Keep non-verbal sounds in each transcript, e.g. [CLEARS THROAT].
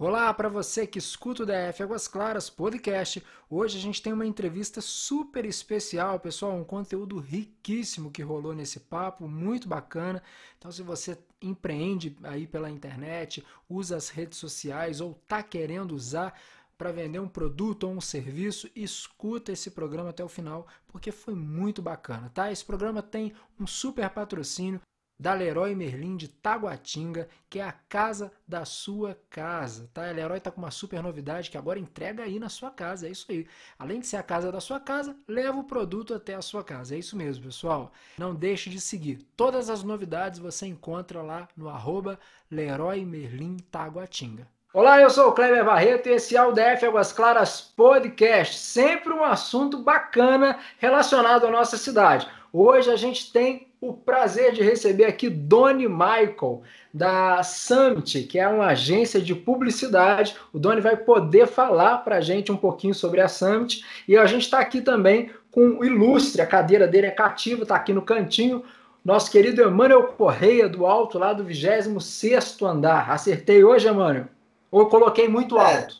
Olá para você que escuta o DF Águas Claras podcast. Hoje a gente tem uma entrevista super especial, pessoal, um conteúdo riquíssimo que rolou nesse papo, muito bacana. Então, se você empreende aí pela internet, usa as redes sociais ou tá querendo usar para vender um produto ou um serviço, escuta esse programa até o final, porque foi muito bacana, tá? Esse programa tem um super patrocínio da Leroy Merlin de Taguatinga, que é a casa da sua casa, tá? A Leroy tá com uma super novidade que agora entrega aí na sua casa, é isso aí. Além de ser a casa da sua casa, leva o produto até a sua casa, é isso mesmo, pessoal. Não deixe de seguir. Todas as novidades você encontra lá no arroba Leroy Merlin Taguatinga. Olá, eu sou o Kleber Barreto e esse é o DF Águas Claras Podcast, sempre um assunto bacana relacionado à nossa cidade. Hoje a gente tem o prazer de receber aqui Doni Michael, da Summit, que é uma agência de publicidade. O Doni vai poder falar para a gente um pouquinho sobre a Summit. E a gente está aqui também com o ilustre, a cadeira dele é cativa, está aqui no cantinho. Nosso querido Emmanuel Correia, do alto, lá do 26 andar. Acertei hoje, Emmanuel? Ou eu coloquei muito é. alto?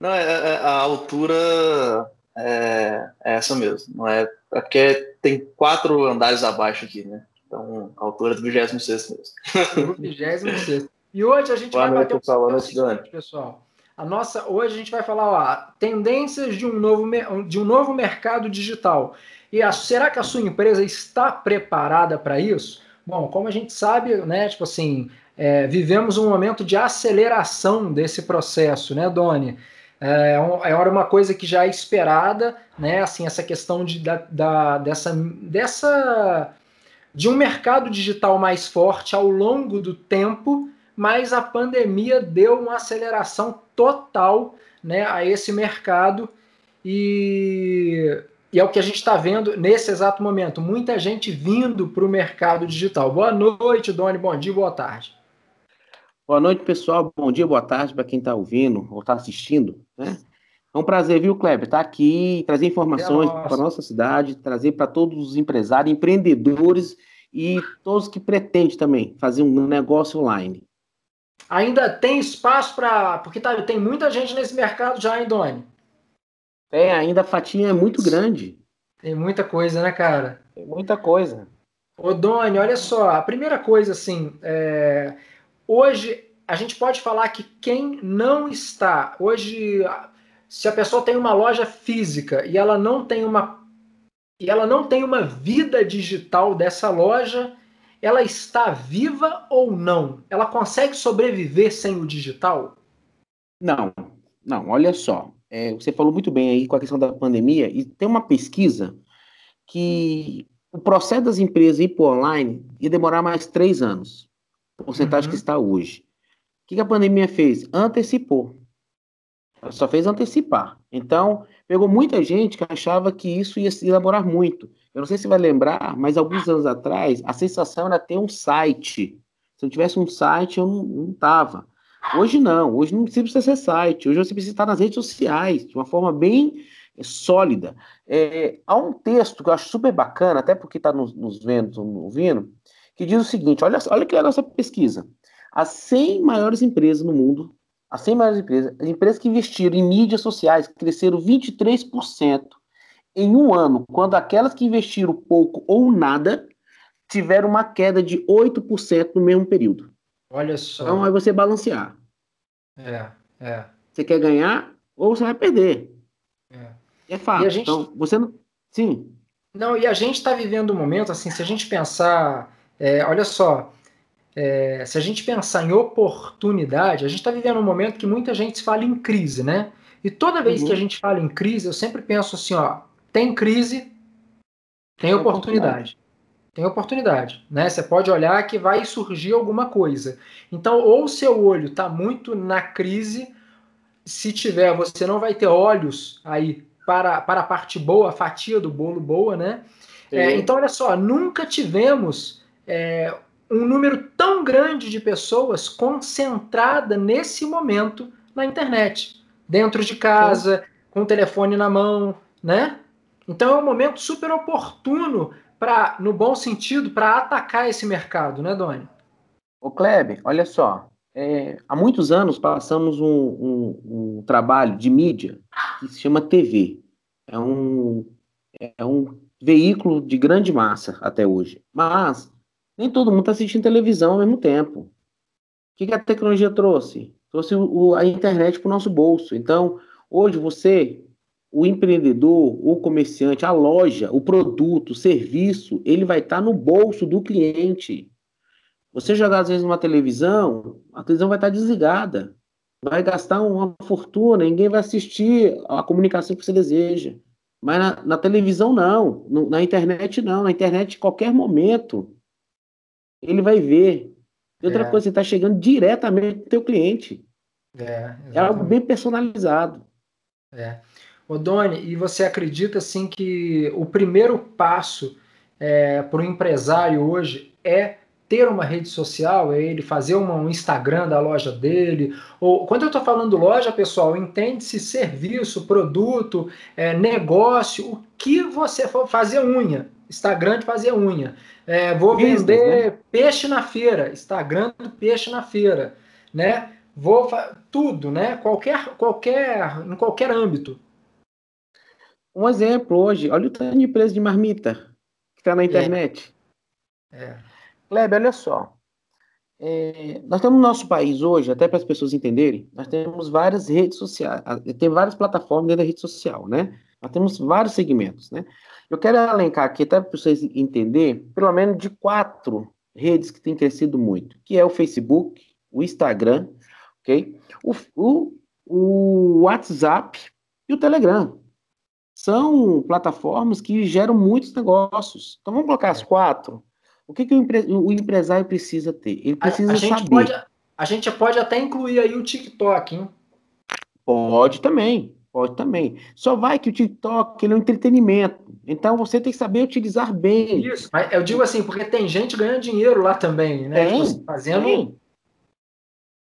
Não, é, é, a altura é, é essa mesmo. Não é, é porque tem quatro andares abaixo aqui, né? Então, a altura do 26 mesmo. 26. E hoje a gente Boa vai bater um seguinte, pessoal. A nossa, hoje a gente vai falar ó, tendências de um, novo, de um novo mercado digital. E a, será que a sua empresa está preparada para isso? Bom, como a gente sabe, né, tipo assim, é, vivemos um momento de aceleração desse processo, né, Doni? É, é uma coisa que já é esperada, né? Assim, essa questão de, da, da, dessa, dessa de um mercado digital mais forte ao longo do tempo, mas a pandemia deu uma aceleração total né, a esse mercado e, e é o que a gente está vendo nesse exato momento. Muita gente vindo para o mercado digital. Boa noite, Doni. Bom dia, boa tarde. Boa noite, pessoal. Bom dia, boa tarde para quem está ouvindo ou está assistindo. Né? É um prazer, viu, Kleber, estar tá aqui, trazer informações para a nossa cidade, trazer para todos os empresários, empreendedores e todos que pretendem também fazer um negócio online. Ainda tem espaço para. Porque tá, tem muita gente nesse mercado já, hein, Doni? É, ainda a fatia é muito grande. Tem muita coisa, né, cara? Tem muita coisa. Ô, Doni, olha só, a primeira coisa, assim, é Hoje, a gente pode falar que quem não está, hoje, se a pessoa tem uma loja física e ela não tem uma e ela não tem uma vida digital dessa loja, ela está viva ou não? Ela consegue sobreviver sem o digital? Não, não. Olha só, é, você falou muito bem aí com a questão da pandemia e tem uma pesquisa que o processo das empresas ir para online ia demorar mais três anos porcentagem uhum. que está hoje. O que a pandemia fez? Antecipou. Ela só fez antecipar. Então, pegou muita gente que achava que isso ia se elaborar muito. Eu não sei se vai lembrar, mas alguns anos atrás, a sensação era ter um site. Se eu tivesse um site, eu não estava. Hoje não, hoje não precisa ser site, hoje você precisa estar nas redes sociais, de uma forma bem é, sólida. É, há um texto que eu acho super bacana, até porque está nos, nos vendo, nos ouvindo, que diz o seguinte: olha, olha que é a nossa pesquisa. As 100 maiores empresas no mundo, as 100 maiores empresas, as empresas que investiram em mídias sociais cresceram 23% em um ano, quando aquelas que investiram pouco ou nada tiveram uma queda de 8% no mesmo período. Olha só. Então aí você balancear. É, é. Você quer ganhar ou você vai perder. É, é fato. Gente... Então, você não. Sim. Não, e a gente está vivendo um momento, assim, se a gente pensar é, olha só, é, se a gente pensar em oportunidade, a gente está vivendo um momento que muita gente fala em crise, né? E toda vez uhum. que a gente fala em crise, eu sempre penso assim, ó, tem crise, tem oportunidade. Tem oportunidade, né? Você pode olhar que vai surgir alguma coisa. Então, ou o seu olho está muito na crise, se tiver, você não vai ter olhos aí para, para a parte boa, a fatia do bolo boa, né? É, então, olha só, nunca tivemos é, um número tão grande de pessoas concentrada nesse momento na internet, dentro de casa, com o telefone na mão, né? Então é um momento super oportuno para, no bom sentido, para atacar esse mercado, né, Doni? O Kleber, olha só, É, há muitos anos passamos um, um, um, trabalho de mídia que se chama TV. É um, é um veículo de grande massa até hoje. Mas nem todo mundo está assistindo televisão ao mesmo tempo. O que, que a tecnologia trouxe? Trouxe o, a internet para o nosso bolso. Então, hoje você, o empreendedor, o comerciante, a loja, o produto, o serviço, ele vai estar tá no bolso do cliente. Você jogar às vezes uma televisão, a televisão vai estar desligada. Vai gastar uma fortuna, ninguém vai assistir a comunicação que você deseja. Mas na, na televisão, não. No, na internet, não. Na internet, qualquer momento, ele vai ver. E outra é. coisa, você está chegando diretamente para o teu cliente. É, é, algo bem personalizado. É. Doni, e você acredita assim que o primeiro passo é, para o empresário hoje é ter uma rede social, é ele fazer uma, um Instagram da loja dele. Ou quando eu estou falando loja, pessoal, entende-se serviço, produto, é, negócio, o que você for fazer unha. Instagram de fazer unha. É, vou Business, vender né? peixe na feira, Instagram do peixe na feira, né? Vou tudo, né? Qualquer, qualquer, em qualquer âmbito. Um exemplo hoje, olha o tanto de empresa de marmita que está na é. internet. É. é. Kleber, olha só. É, nós temos no nosso país hoje, até para as pessoas entenderem, nós temos várias redes sociais, tem várias plataformas dentro da rede social, né? Nós temos vários segmentos, né? Eu quero elencar aqui, até para vocês entenderem, pelo menos de quatro redes que têm crescido muito, que é o Facebook, o Instagram, ok? O, o, o WhatsApp e o Telegram. São plataformas que geram muitos negócios. Então vamos colocar as quatro o que, que o, empre... o, empresário precisa ter? Ele precisa a, a saber. Pode, a gente pode até incluir aí o TikTok, hein? Pode também, pode também. Só vai que o TikTok ele é um entretenimento. Então você tem que saber utilizar bem. Isso, mas eu digo assim, porque tem gente ganhando dinheiro lá também, né? Tem, tipo, fazendo. Tem.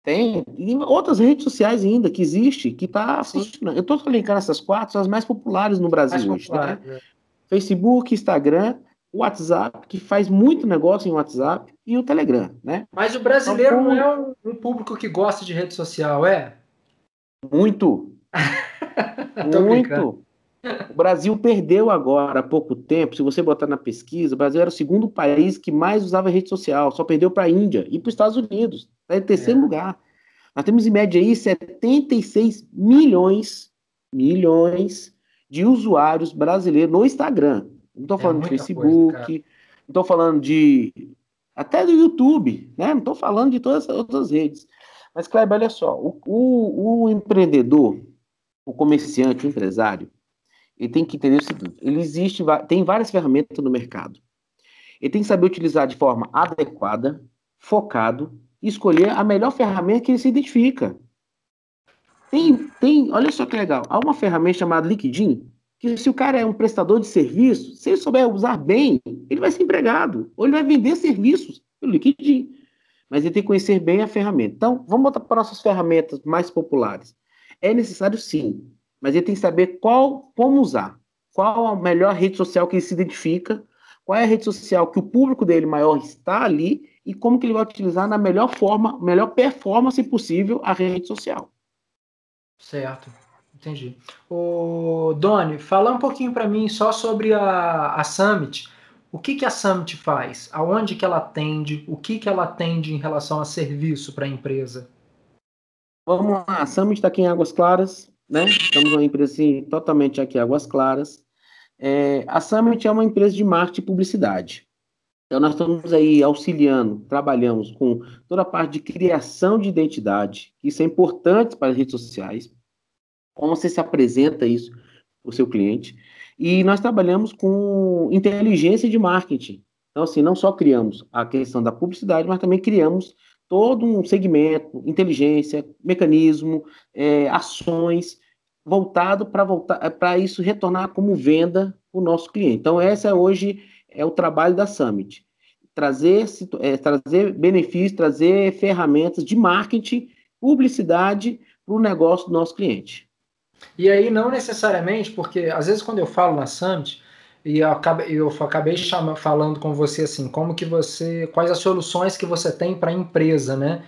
Tem. E outras redes sociais ainda que existe, que está. Eu estou linkando essas quatro, são as mais populares no Brasil mais hoje. Popular, né? é. Facebook, Instagram WhatsApp, que faz muito negócio em WhatsApp, e o Telegram, né? Mas o brasileiro então, não é um, um, público que gosta de rede social, é? Muito. [LAUGHS] [LAUGHS] muito. O Brasil perdeu agora há pouco tempo, se você botar na pesquisa, o Brasil era o segundo país que mais usava rede social, só perdeu para a Índia e para os Estados Unidos. Está em terceiro é. lugar. Nós temos em média aí 76 milhões, milhões de usuários brasileiros no Instagram. Não estou é falando é de Facebook, coisa, não estou falando de. até do YouTube, né? Não estou falando de todas as outras redes. Mas, Kleber, olha só, o, o, o, empreendedor, o comerciante, o empresário, ele tem que entender o seguinte: ele existe, tem várias ferramentas no mercado. Ele tem que saber utilizar de forma adequada, focado, e escolher a melhor ferramenta que ele se identifica. Tem, tem, olha só que legal, há uma ferramenta chamada LinkedIn, que se o cara é um prestador de serviço, se ele souber usar bem, ele vai ser empregado, ou ele vai vender serviços pelo LinkedIn. Mas ele tem que conhecer bem a ferramenta. Então, vamos botar para nossas ferramentas mais populares. É necessário sim, mas ele tem que saber qual, como usar. Qual a melhor rede social que ele se identifica, qual é a rede social que o público dele maior está ali e como que ele vai utilizar na melhor forma, melhor performance possível a rede social. Certo. Entendi. O Doni, fala um pouquinho para mim só sobre a, a Summit. O que, que a Summit faz? Aonde que ela atende? O que, que ela atende em relação a serviço para a empresa? Vamos lá, a Summit está aqui em Águas Claras, né? Estamos uma empresa assim, totalmente aqui em Águas Claras. É, a Summit é uma empresa de marketing e publicidade. Então, nós estamos aí auxiliando, trabalhamos com toda a parte de criação de identidade, isso é importante para as redes sociais, como você se apresenta isso para o seu cliente. E nós trabalhamos com inteligência de marketing. Então, assim, não só criamos a questão da publicidade, mas também criamos todo um segmento, inteligência, mecanismo, é, ações voltado para voltar para isso retornar como venda para o nosso cliente. Então, essa hoje é o trabalho da Summit. Trazer, é, trazer benefícios, trazer ferramentas de marketing, publicidade para o negócio do nosso cliente. E aí, não necessariamente, porque às vezes quando eu falo na Summit, e eu acabei, eu acabei falando com você assim, como que você, quais as soluções que você tem para a empresa, né?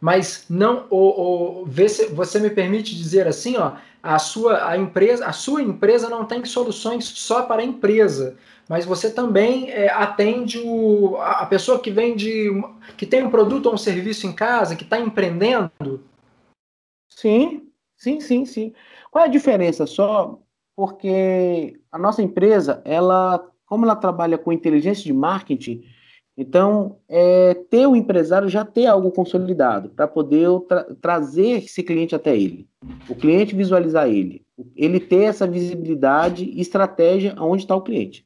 mas não o, o você me permite dizer assim, ó, a sua a empresa, a sua empresa não tem soluções só para a empresa, mas você também é, atende o, a pessoa que vende, que tem um produto ou um serviço em casa, que está empreendendo. Sim, sim, sim, sim. Qual é a diferença só? Porque a nossa empresa, ela, como ela trabalha com inteligência de marketing, então, é, ter o empresário já ter algo consolidado para poder tra trazer esse cliente até ele, o cliente visualizar ele, ele ter essa visibilidade e estratégia aonde está o cliente.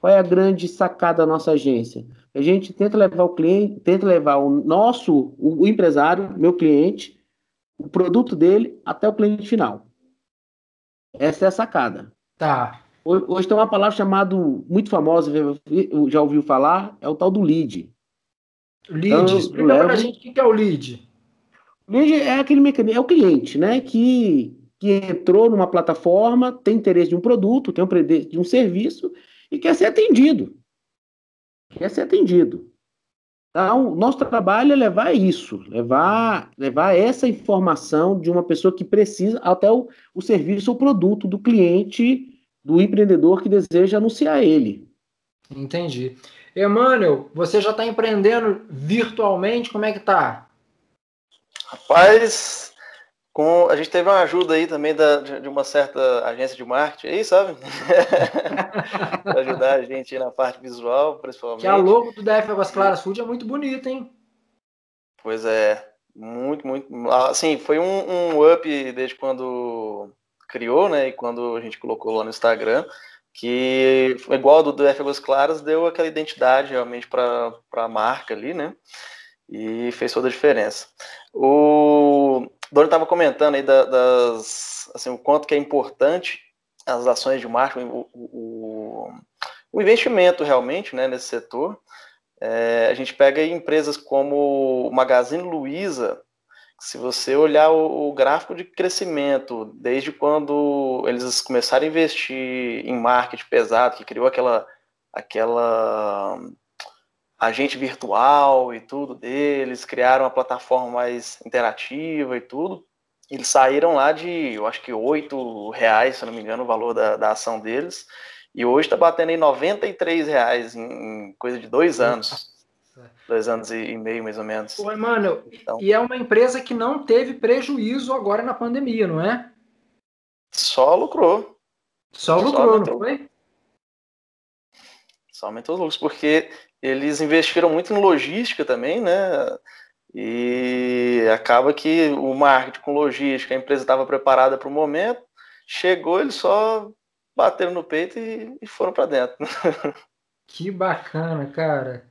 Qual é a grande sacada da nossa agência? A gente tenta levar o cliente, tenta levar o nosso, o, empresário, meu cliente, o produto dele até o cliente final. Essa é a sacada. Tá. Hoje tem uma palavra chamada, muito famosa, já ouviu falar, é o tal do lead. Lead, então, explica levo... pra gente o que é o lead. Lead é aquele mecanismo, é o cliente, né, que, que entrou numa plataforma, tem interesse de um produto, tem um de um serviço e quer ser atendido. Quer ser atendido. Então, nosso trabalho é levar isso, levar, levar essa informação de uma pessoa que precisa até o, o serviço ou produto do cliente do empreendedor que deseja anunciar ele. Entendi. Emmanuel, você já está empreendendo virtualmente? Como é que tá? Rapaz, com, a gente teve uma ajuda aí também da, de uma certa agência de marketing aí, sabe? [LAUGHS] para ajudar a gente na parte visual, principalmente. Que a logo do DF Águas Claras Food é muito bonita, hein? Pois é, muito, muito. Assim, foi um, um up desde quando criou, né? E quando a gente colocou lá no Instagram, que igual do, do Águas Claras, deu aquela identidade realmente para a marca ali, né? E fez toda a diferença. O Doni estava comentando aí da, das, assim, o quanto que é importante as ações de marketing, o, o, o investimento realmente né, nesse setor. É, a gente pega empresas como o Magazine Luiza, se você olhar o, o, gráfico de crescimento, desde quando eles começaram a investir em marketing pesado, que criou aquela, aquela agente virtual e tudo deles, criaram uma plataforma mais interativa e tudo, eles saíram lá de, eu acho que oito reais, se não me engano, o valor da, da ação deles, e hoje está batendo em 93 reais em, em coisa de dois anos dois anos e meio, mais ou menos. Oi, mano, então, e é uma empresa que não teve prejuízo agora na pandemia, não é? Só lucrou. Só lucrou, só não foi? Só aumentou os lucros, porque eles investiram muito em logística também, né? E acaba que o marketing com logística, a empresa estava preparada para o momento, chegou, eles só bateram no peito e, e foram para dentro. [LAUGHS] Que bacana, cara.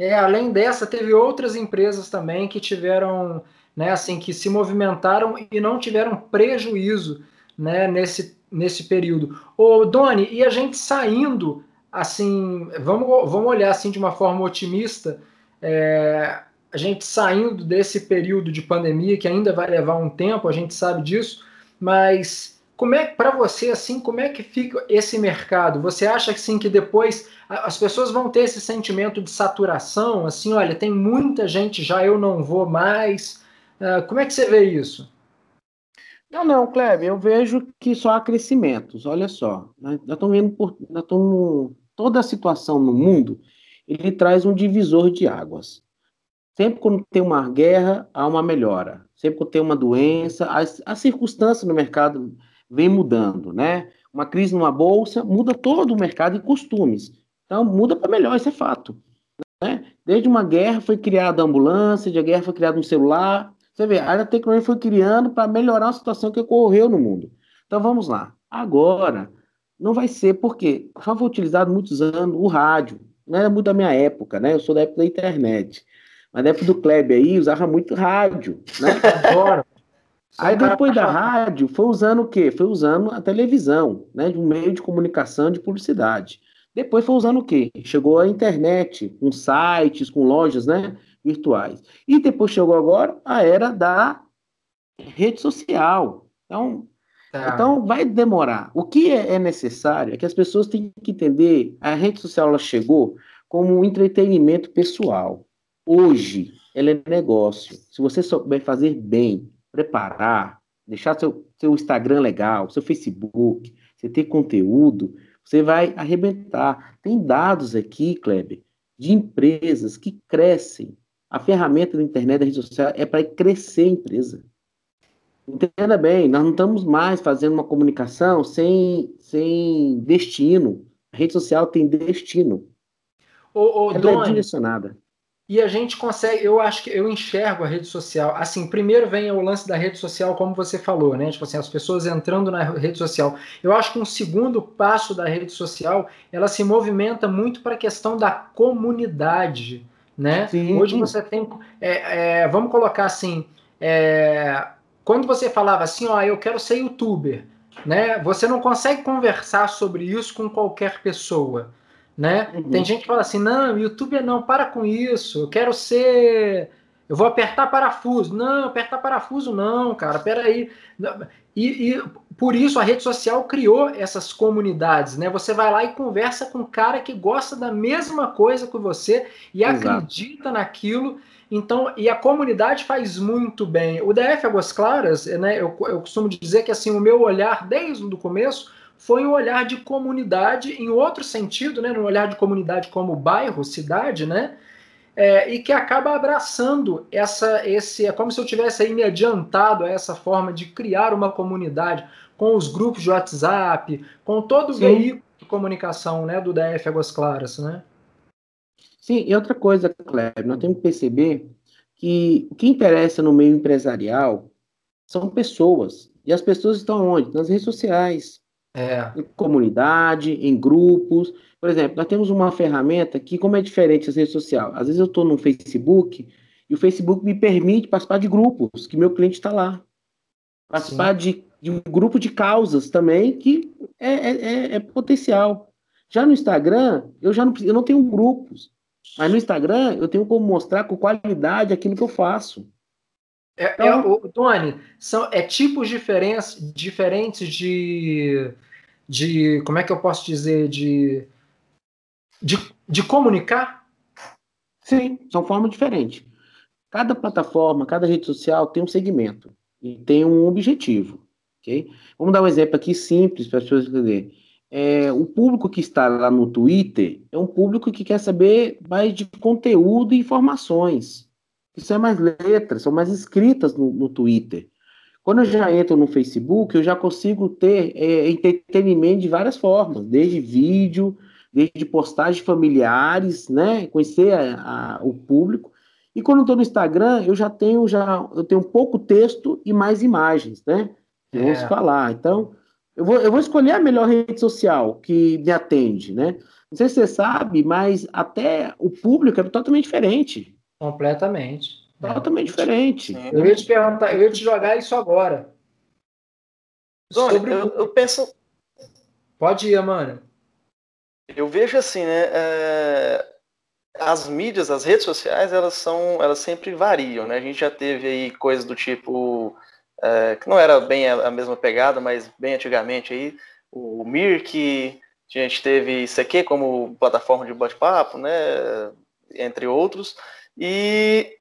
É, além dessa, teve outras empresas também que tiveram, né, assim, que se movimentaram e não tiveram prejuízo, né, nesse, nesse período. Ô, Doni, e a gente saindo, assim, vamos, vamos olhar assim de uma forma otimista, é, a gente saindo desse período de pandemia que ainda vai levar um tempo, a gente sabe disso, mas como é para você assim, como é que fica esse mercado? Você acha que sim que depois as pessoas vão ter esse sentimento de saturação, assim, olha, tem muita gente já, eu não vou mais. Uh, como é que você vê isso? Não, não, Kleber, eu vejo que só há crescimentos. Olha só, nós estamos vendo por, nós estamos, toda a situação no mundo, ele traz um divisor de águas. Sempre quando tem uma guerra, há uma melhora. Sempre quando tem uma doença, as, as circunstâncias no mercado vem mudando, né? Uma crise numa bolsa muda todo o mercado e costumes. Então, muda para melhor, isso é fato. Né? Desde uma guerra foi criada a ambulância, de a guerra foi criado um celular. Você vê, a tecnologia foi criando para melhorar a situação que ocorreu no mundo. Então, vamos lá. Agora, não vai ser porque só foi utilizado muitos anos o rádio. Não era muito da minha época, né? Eu sou da época da internet. Mas na época do Kleber aí, usava muito rádio, né? [LAUGHS] Agora, Aí depois da rádio, foi usando o quê? Foi usando a televisão, né? De um meio de comunicação, de publicidade. Depois foi usando o quê? Chegou a internet, com sites, com lojas, né? Virtuais. E depois chegou agora a era da rede social. Então, tá. então vai demorar. O que é, é necessário é que as pessoas têm que entender, a rede social ela chegou como um entretenimento pessoal. Hoje, ela é negócio. Se você souber fazer bem, preparar, deixar seu, seu Instagram legal, seu Facebook, você ter conteúdo, você vai arrebentar. Tem dados aqui, Kleber, de empresas que crescem. A ferramenta da internet, da rede social, é para crescer a empresa. Entenda bem, nós não estamos mais fazendo uma comunicação sem, sem destino. A rede social tem destino. Ô, ô, Ela Doni, é direcionada. E a gente consegue, eu acho que eu enxergo a rede social. Assim, primeiro vem o lance da rede social, como você falou, né? Tipo assim, as pessoas entrando na rede social. Eu acho que um segundo passo da rede social, ela se movimenta muito para a questão da comunidade, né? Sim. Hoje você tem, é, é, vamos colocar assim, é, quando você falava assim, ó, eu quero ser youtuber, né? Você não consegue conversar sobre isso com qualquer pessoa né? Uhum. Tem gente que fala assim, não, YouTube não, para com isso, eu quero ser, eu vou apertar parafuso. Não, apertar parafuso não, cara, peraí. E, e por isso a rede social criou essas comunidades, né? Você vai lá e conversa com um cara que gosta da mesma coisa que você e Exato. acredita naquilo. Então, e a comunidade faz muito bem. O DF Águas Claras, né, eu, eu costumo dizer que assim, o meu olhar desde o começo foi um olhar de comunidade em outro sentido, né, no olhar de comunidade como bairro, cidade, né, é, e que acaba abraçando essa, esse, é como se eu tivesse aí me adiantado a essa forma de criar uma comunidade com os grupos de WhatsApp, com todo o Sim. veículo de comunicação, né, do DF Águas Claras, né. Sim, e outra coisa, Kleber, nós temos que perceber que o que interessa no meio empresarial são pessoas. E as pessoas estão onde? Nas redes sociais, É, em comunidade, em grupos. Por exemplo, nós temos uma ferramenta que, como é diferente das redes sociais, às vezes eu estou no Facebook e o Facebook me permite participar de grupos, que meu cliente está lá. Participar de, de um grupo de causas também, que é, é, é- é potencial. Já no Instagram, eu já não, eu não tenho grupos. Mas no Instagram, eu tenho como mostrar com qualidade aquilo que eu faço. É, é, Então- o, Tony, são é tipos diferentes, diferentes de, de. Como é que eu posso dizer? De, de, de comunicar? Sim, são formas diferentes. Cada plataforma, cada rede social tem um segmento e tem um objetivo, ok? Vamos dar um exemplo aqui simples para as pessoas entenderem. É, o público que está lá no Twitter é um público que quer saber mais de conteúdo e informações. Isso é mais letras, são mais escritas no, no Twitter. Quando eu já entro no Facebook, eu já consigo ter é, entretenimento de várias formas, desde vídeo, desde postagens familiares, né? Conhecer a- a- o público. E quando eu estou no Instagram, eu já tenho já eu tenho pouco texto e mais imagens, né? Vamos É. falar. Então, eu vou, eu vou escolher a melhor rede social que me atende, né? Não sei se você sabe, mas até o público é totalmente diferente. Completamente. É. Totalmente diferente. Sim. Eu ia te perguntar, eu ia te jogar isso agora. Doni, Sobre eu, eu penso, Pode ir, mano. eu vejo assim, né? é, as mídias, as redes sociais, elas são, elas sempre variam, né? A gente já teve aí coisas do tipo é, que não era bem a, mesma pegada, mas bem antigamente aí o Mirk, a gente teve ICQ como plataforma de bate-papo, né? Entre outros. E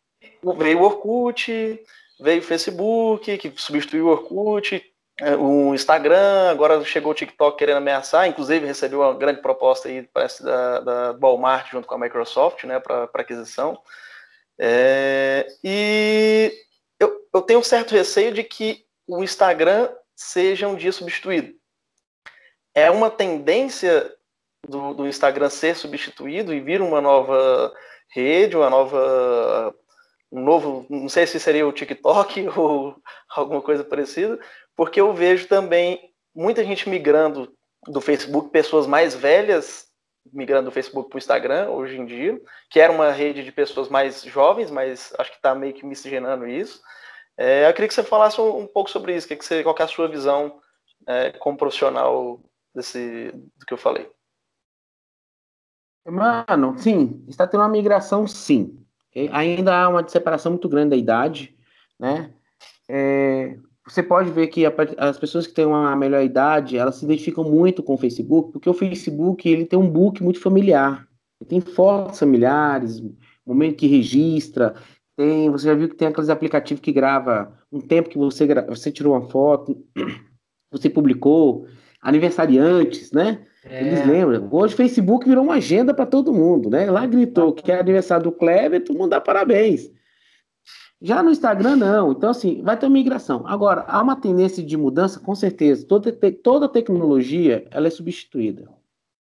veio o Orkut, veio o Facebook, que substituiu o Orkut, é, o Instagram, agora chegou o TikTok querendo ameaçar, inclusive recebeu uma grande proposta aí, parece, da, da Walmart junto com a Microsoft, né, para aquisição. É, e eu, eu tenho um certo receio de que o Instagram seja um dia substituído. É uma tendência do, do Instagram ser substituído e vir uma nova rede, uma nova um novo, não sei se seria o TikTok [LAUGHS] ou alguma coisa parecida, porque eu vejo também muita gente migrando do Facebook, pessoas mais velhas migrando do Facebook para o Instagram hoje em dia, que era uma rede de pessoas mais jovens, mas acho que está meio que miscigenando isso. É, eu queria que você falasse um, um pouco sobre isso, que que você, qual que é a sua visão é, como profissional desse, do que eu falei. Mano, sim, está tendo uma migração, sim. Ainda há uma separação muito grande da idade, né? É, você pode ver que a as pessoas que têm uma melhor idade, elas se identificam muito com o Facebook, porque o Facebook ele tem um book muito familiar. Tem fotos familiares, momento que registra, Tem, você já viu que tem aqueles aplicativos que grava um tempo que você, você tirou uma foto, [CLEARS THROAT] você publicou, aniversariantes, né? É. Eles lembram. Hoje o Facebook virou uma agenda para todo mundo, né? Lá gritou que é aniversário do Kleber, todo mundo dá parabéns. Já no Instagram, não. Então, assim, vai ter uma migração. Agora, há uma tendência de mudança, com certeza. Toda, te, toda tecnologia, ela é substituída.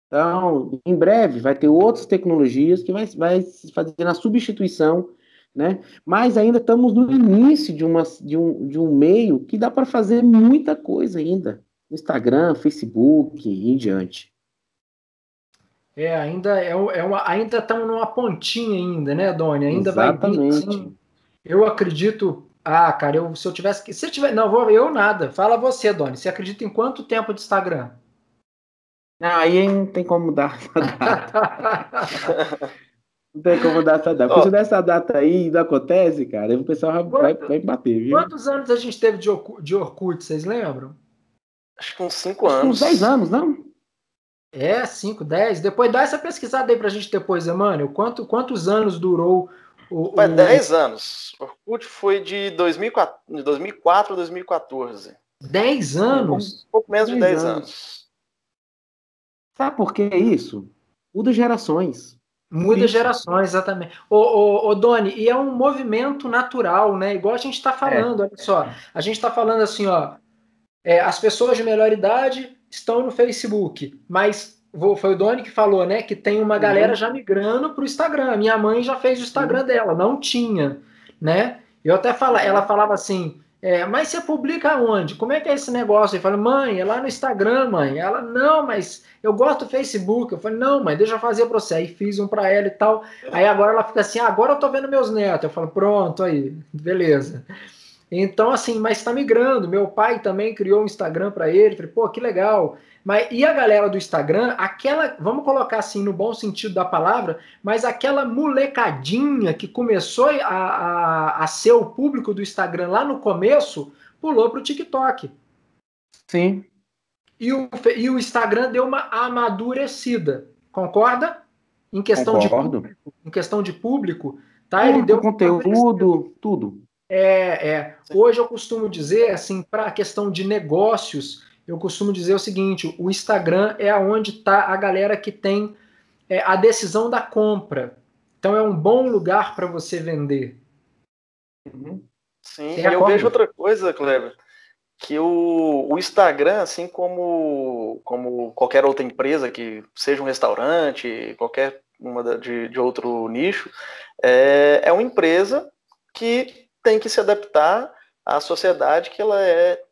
Então, em breve, vai ter outras tecnologias que vai, vai fazer a substituição, né? Mas ainda estamos no início de, uma, de, um, de um meio que dá para fazer muita coisa ainda. Instagram, Facebook e em diante. É, ainda é, é uma, ainda estamos numa pontinha ainda, né, Doni? Ainda Exatamente. vai vir, eu acredito. Ah, cara, eu, se eu tivesse que. Se eu tiver. Não, vou, eu nada. Fala você, Doni. Você acredita em quanto tempo de Instagram? Ah, aí não tem como dar essa data. [LAUGHS] não tem como dar essa data. Oh. Se dessa data aí não acontece, cara, o pessoal vai, vai, vai bater, viu? Quantos anos a gente teve de, de Orkut, vocês lembram? Acho que uns 5 anos. Uns 10 anos, não? É, 5, 10. Depois dá essa pesquisada aí pra gente depois, Emmanuel. Quanto, quantos anos durou o. Foi o... 10 anos. O Orkut foi de 2004, de 2004 a 2014. 10 anos? Um pouco menos 10 de 10 anos. anos. Sabe por que isso? Muda gerações. Muda isso. gerações, exatamente. Ô, ô, ô, Doni, e é um movimento natural, né? Igual a gente está falando, é. olha só. A gente está falando assim, ó. É, as pessoas de melhor idade estão no Facebook, mas foi o Doni que falou, né? Que tem uma galera uhum. já migrando para o Instagram. Minha mãe já fez o Instagram uhum. dela, não tinha, né? Eu até fala, ela falava assim, é, mas você publica onde? Como é que é esse negócio? Eu falei, mãe, é lá no Instagram, mãe. Ela, não, mas eu gosto do Facebook. Eu falei, não, mãe, deixa eu fazer para você. Aí fiz um para ela e tal. Aí agora ela fica assim, ah, agora eu tô vendo meus netos. Eu falo, pronto, aí, beleza. Então, assim, mas está migrando. Meu pai também criou um Instagram para ele. Falei, pô, que legal. Mas e a galera do Instagram, aquela, vamos colocar assim no bom sentido da palavra, mas aquela molecadinha que começou a, a, a ser o público do Instagram lá no começo, pulou para o TikTok. Sim. E o, e o Instagram deu uma amadurecida. Concorda? Em questão Concordo. de em questão de público, tá? Ele deu conteúdo, tudo. É, é. Hoje eu costumo dizer, assim, para a questão de negócios, eu costumo dizer o seguinte: o Instagram é onde está a galera que tem é, a decisão da compra. Então é um bom lugar para você vender. Uhum. Sim, e eu vejo outra coisa, Kleber, que o, o Instagram, assim como, como qualquer outra empresa, que seja um restaurante, qualquer uma de, de outro nicho, é, é uma empresa que tem que se adaptar à sociedade que ela é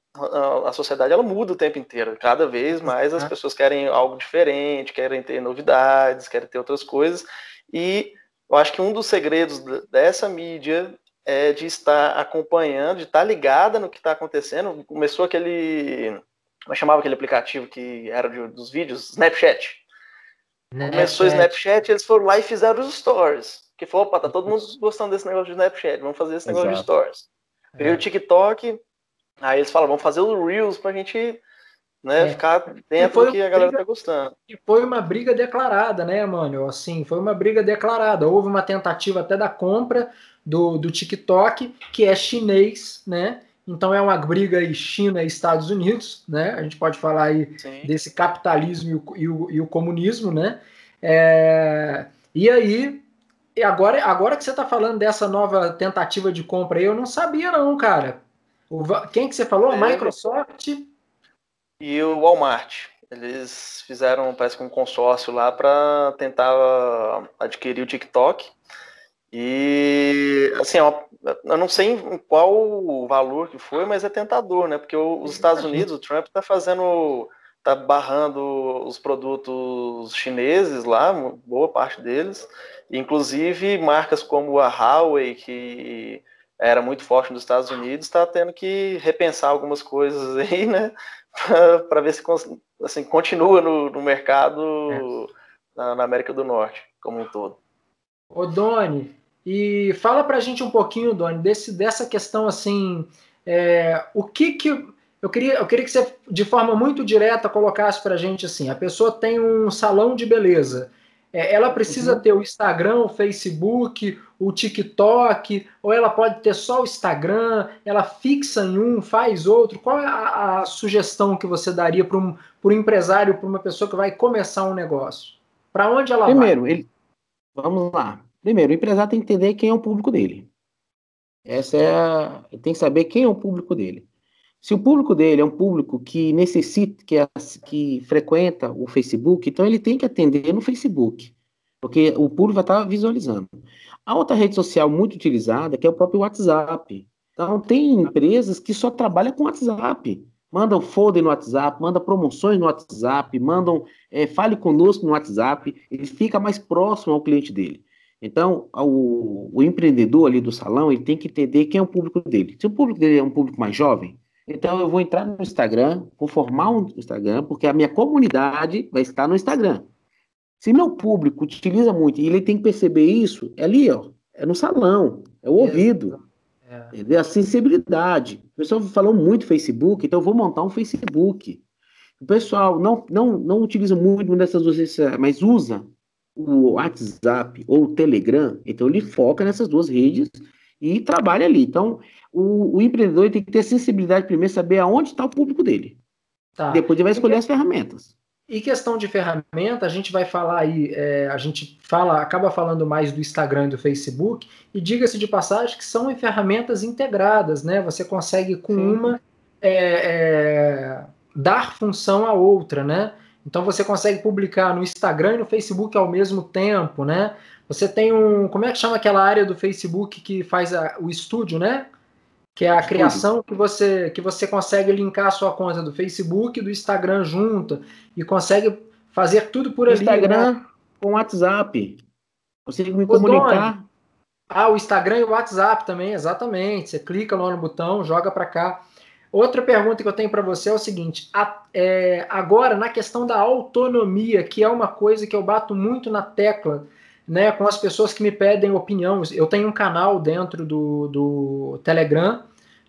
a sociedade ela muda o tempo inteiro. Cada vez mais as pessoas querem algo diferente, querem ter novidades, querem ter outras coisas. E eu acho que um dos segredos dessa mídia é de estar acompanhando, de estar ligada no que está acontecendo. Começou aquele. Como chamava aquele aplicativo que era de, dos vídeos? Snapchat. Snapchat. Começou o Snapchat, eles foram lá e fizeram os stories. Que falou, opa, tá todo mundo gostando desse negócio de Snapchat, vamos fazer esse negócio Exato. de stories. Veio é. o TikTok, aí eles falam, vamos fazer o Reels pra gente né, é. ficar dentro que a galera briga, tá gostando. E foi uma briga declarada, né, mano? Assim, foi uma briga declarada. Houve uma tentativa até da compra do, do TikTok, que é chinês, né? Então é uma briga aí China e Estados Unidos, né? A gente pode falar aí Sim. desse capitalismo e o, e o comunismo, né? É, e aí e agora, agora que você está falando dessa nova tentativa de compra aí, eu não sabia não, cara. O, quem que você falou? A é, Microsoft? E o Walmart. Eles fizeram, parece que um consórcio lá para tentar adquirir o TikTok. E, assim, eu não sei qual o valor que foi, mas é tentador, né? Porque os Estados Unidos, o Trump está fazendo, está barrando os produtos chineses lá, boa parte deles. Inclusive, marcas como a Huawei, que era muito forte nos Estados Unidos, está tendo que repensar algumas coisas [LAUGHS] aí, né? Para ver se assim, continua no, no mercado é. na, na, América do Norte, como um todo. Ô, Doni, e fala para a gente um pouquinho, Doni, desse, dessa questão assim. É, o que que. Eu queria, eu queria que você, de forma muito direta, colocasse para a gente assim: a pessoa tem um salão de beleza é, ela precisa uhum. ter o Instagram, o Facebook, o TikTok, ou ela pode ter só o Instagram, ela fixa em um, faz outro? Qual é a, a sugestão que você daria para um, um empresário, para uma pessoa que vai começar um negócio? Para onde ela Primeiro, vai? Ele... Vamos lá. Primeiro, o empresário tem que entender quem é o público dele. Essa é a... Ele tem que saber quem é o público dele. Se o público dele é um público que necessita, que, é, que frequenta o Facebook, então ele tem que atender no Facebook, porque o público vai estar visualizando. A outra rede social muito utilizada que é o próprio WhatsApp. Então tem empresas que só trabalham com WhatsApp. Mandam folder no WhatsApp, mandam promoções no WhatsApp, mandam é, fale conosco no WhatsApp, ele fica mais próximo ao cliente dele. Então, o, o empreendedor ali do salão, ele tem que entender quem é o público dele. Se o público dele é um público mais jovem, então eu vou entrar no Instagram, vou formar um Instagram, porque a minha comunidade vai estar no Instagram. Se meu público utiliza muito e ele tem que perceber isso, é ali, ó, é no salão, é o ouvido, é. a sensibilidade. O pessoal falou muito Facebook, então eu vou montar um Facebook. O pessoal não, não, não utiliza muito dessas duas redes, mas usa o WhatsApp ou o Telegram, então ele foca nessas duas redes e trabalha ali. Então, o, o empreendedor tem que ter sensibilidade primeiro, saber aonde está o público dele. Tá. Depois ele vai escolher as ferramentas. E questão de ferramenta, a gente vai falar aí, é, a gente fala, acaba falando mais do Instagram e do Facebook, e diga-se de passagem que são ferramentas integradas, né? Você consegue com Sim. uma é, é, dar função à outra, né? Então você consegue publicar no Instagram e no Facebook ao mesmo tempo, né? Você tem um. Como é que chama aquela área do Facebook que faz a, o estúdio, né? Que é a criação que você, que você consegue linkar a sua conta do Facebook e do Instagram junto e consegue fazer tudo por ali. Instagram né? com WhatsApp. Você me comunicar. Ah, o Instagram e o WhatsApp também, exatamente. Você clica lá no botão, joga para cá. Outra pergunta que eu tenho para você é o seguinte: a, é, agora, na questão da autonomia, que é uma coisa que eu bato muito na tecla né, com as pessoas que me pedem opinião. Eu tenho um canal dentro do, do Telegram,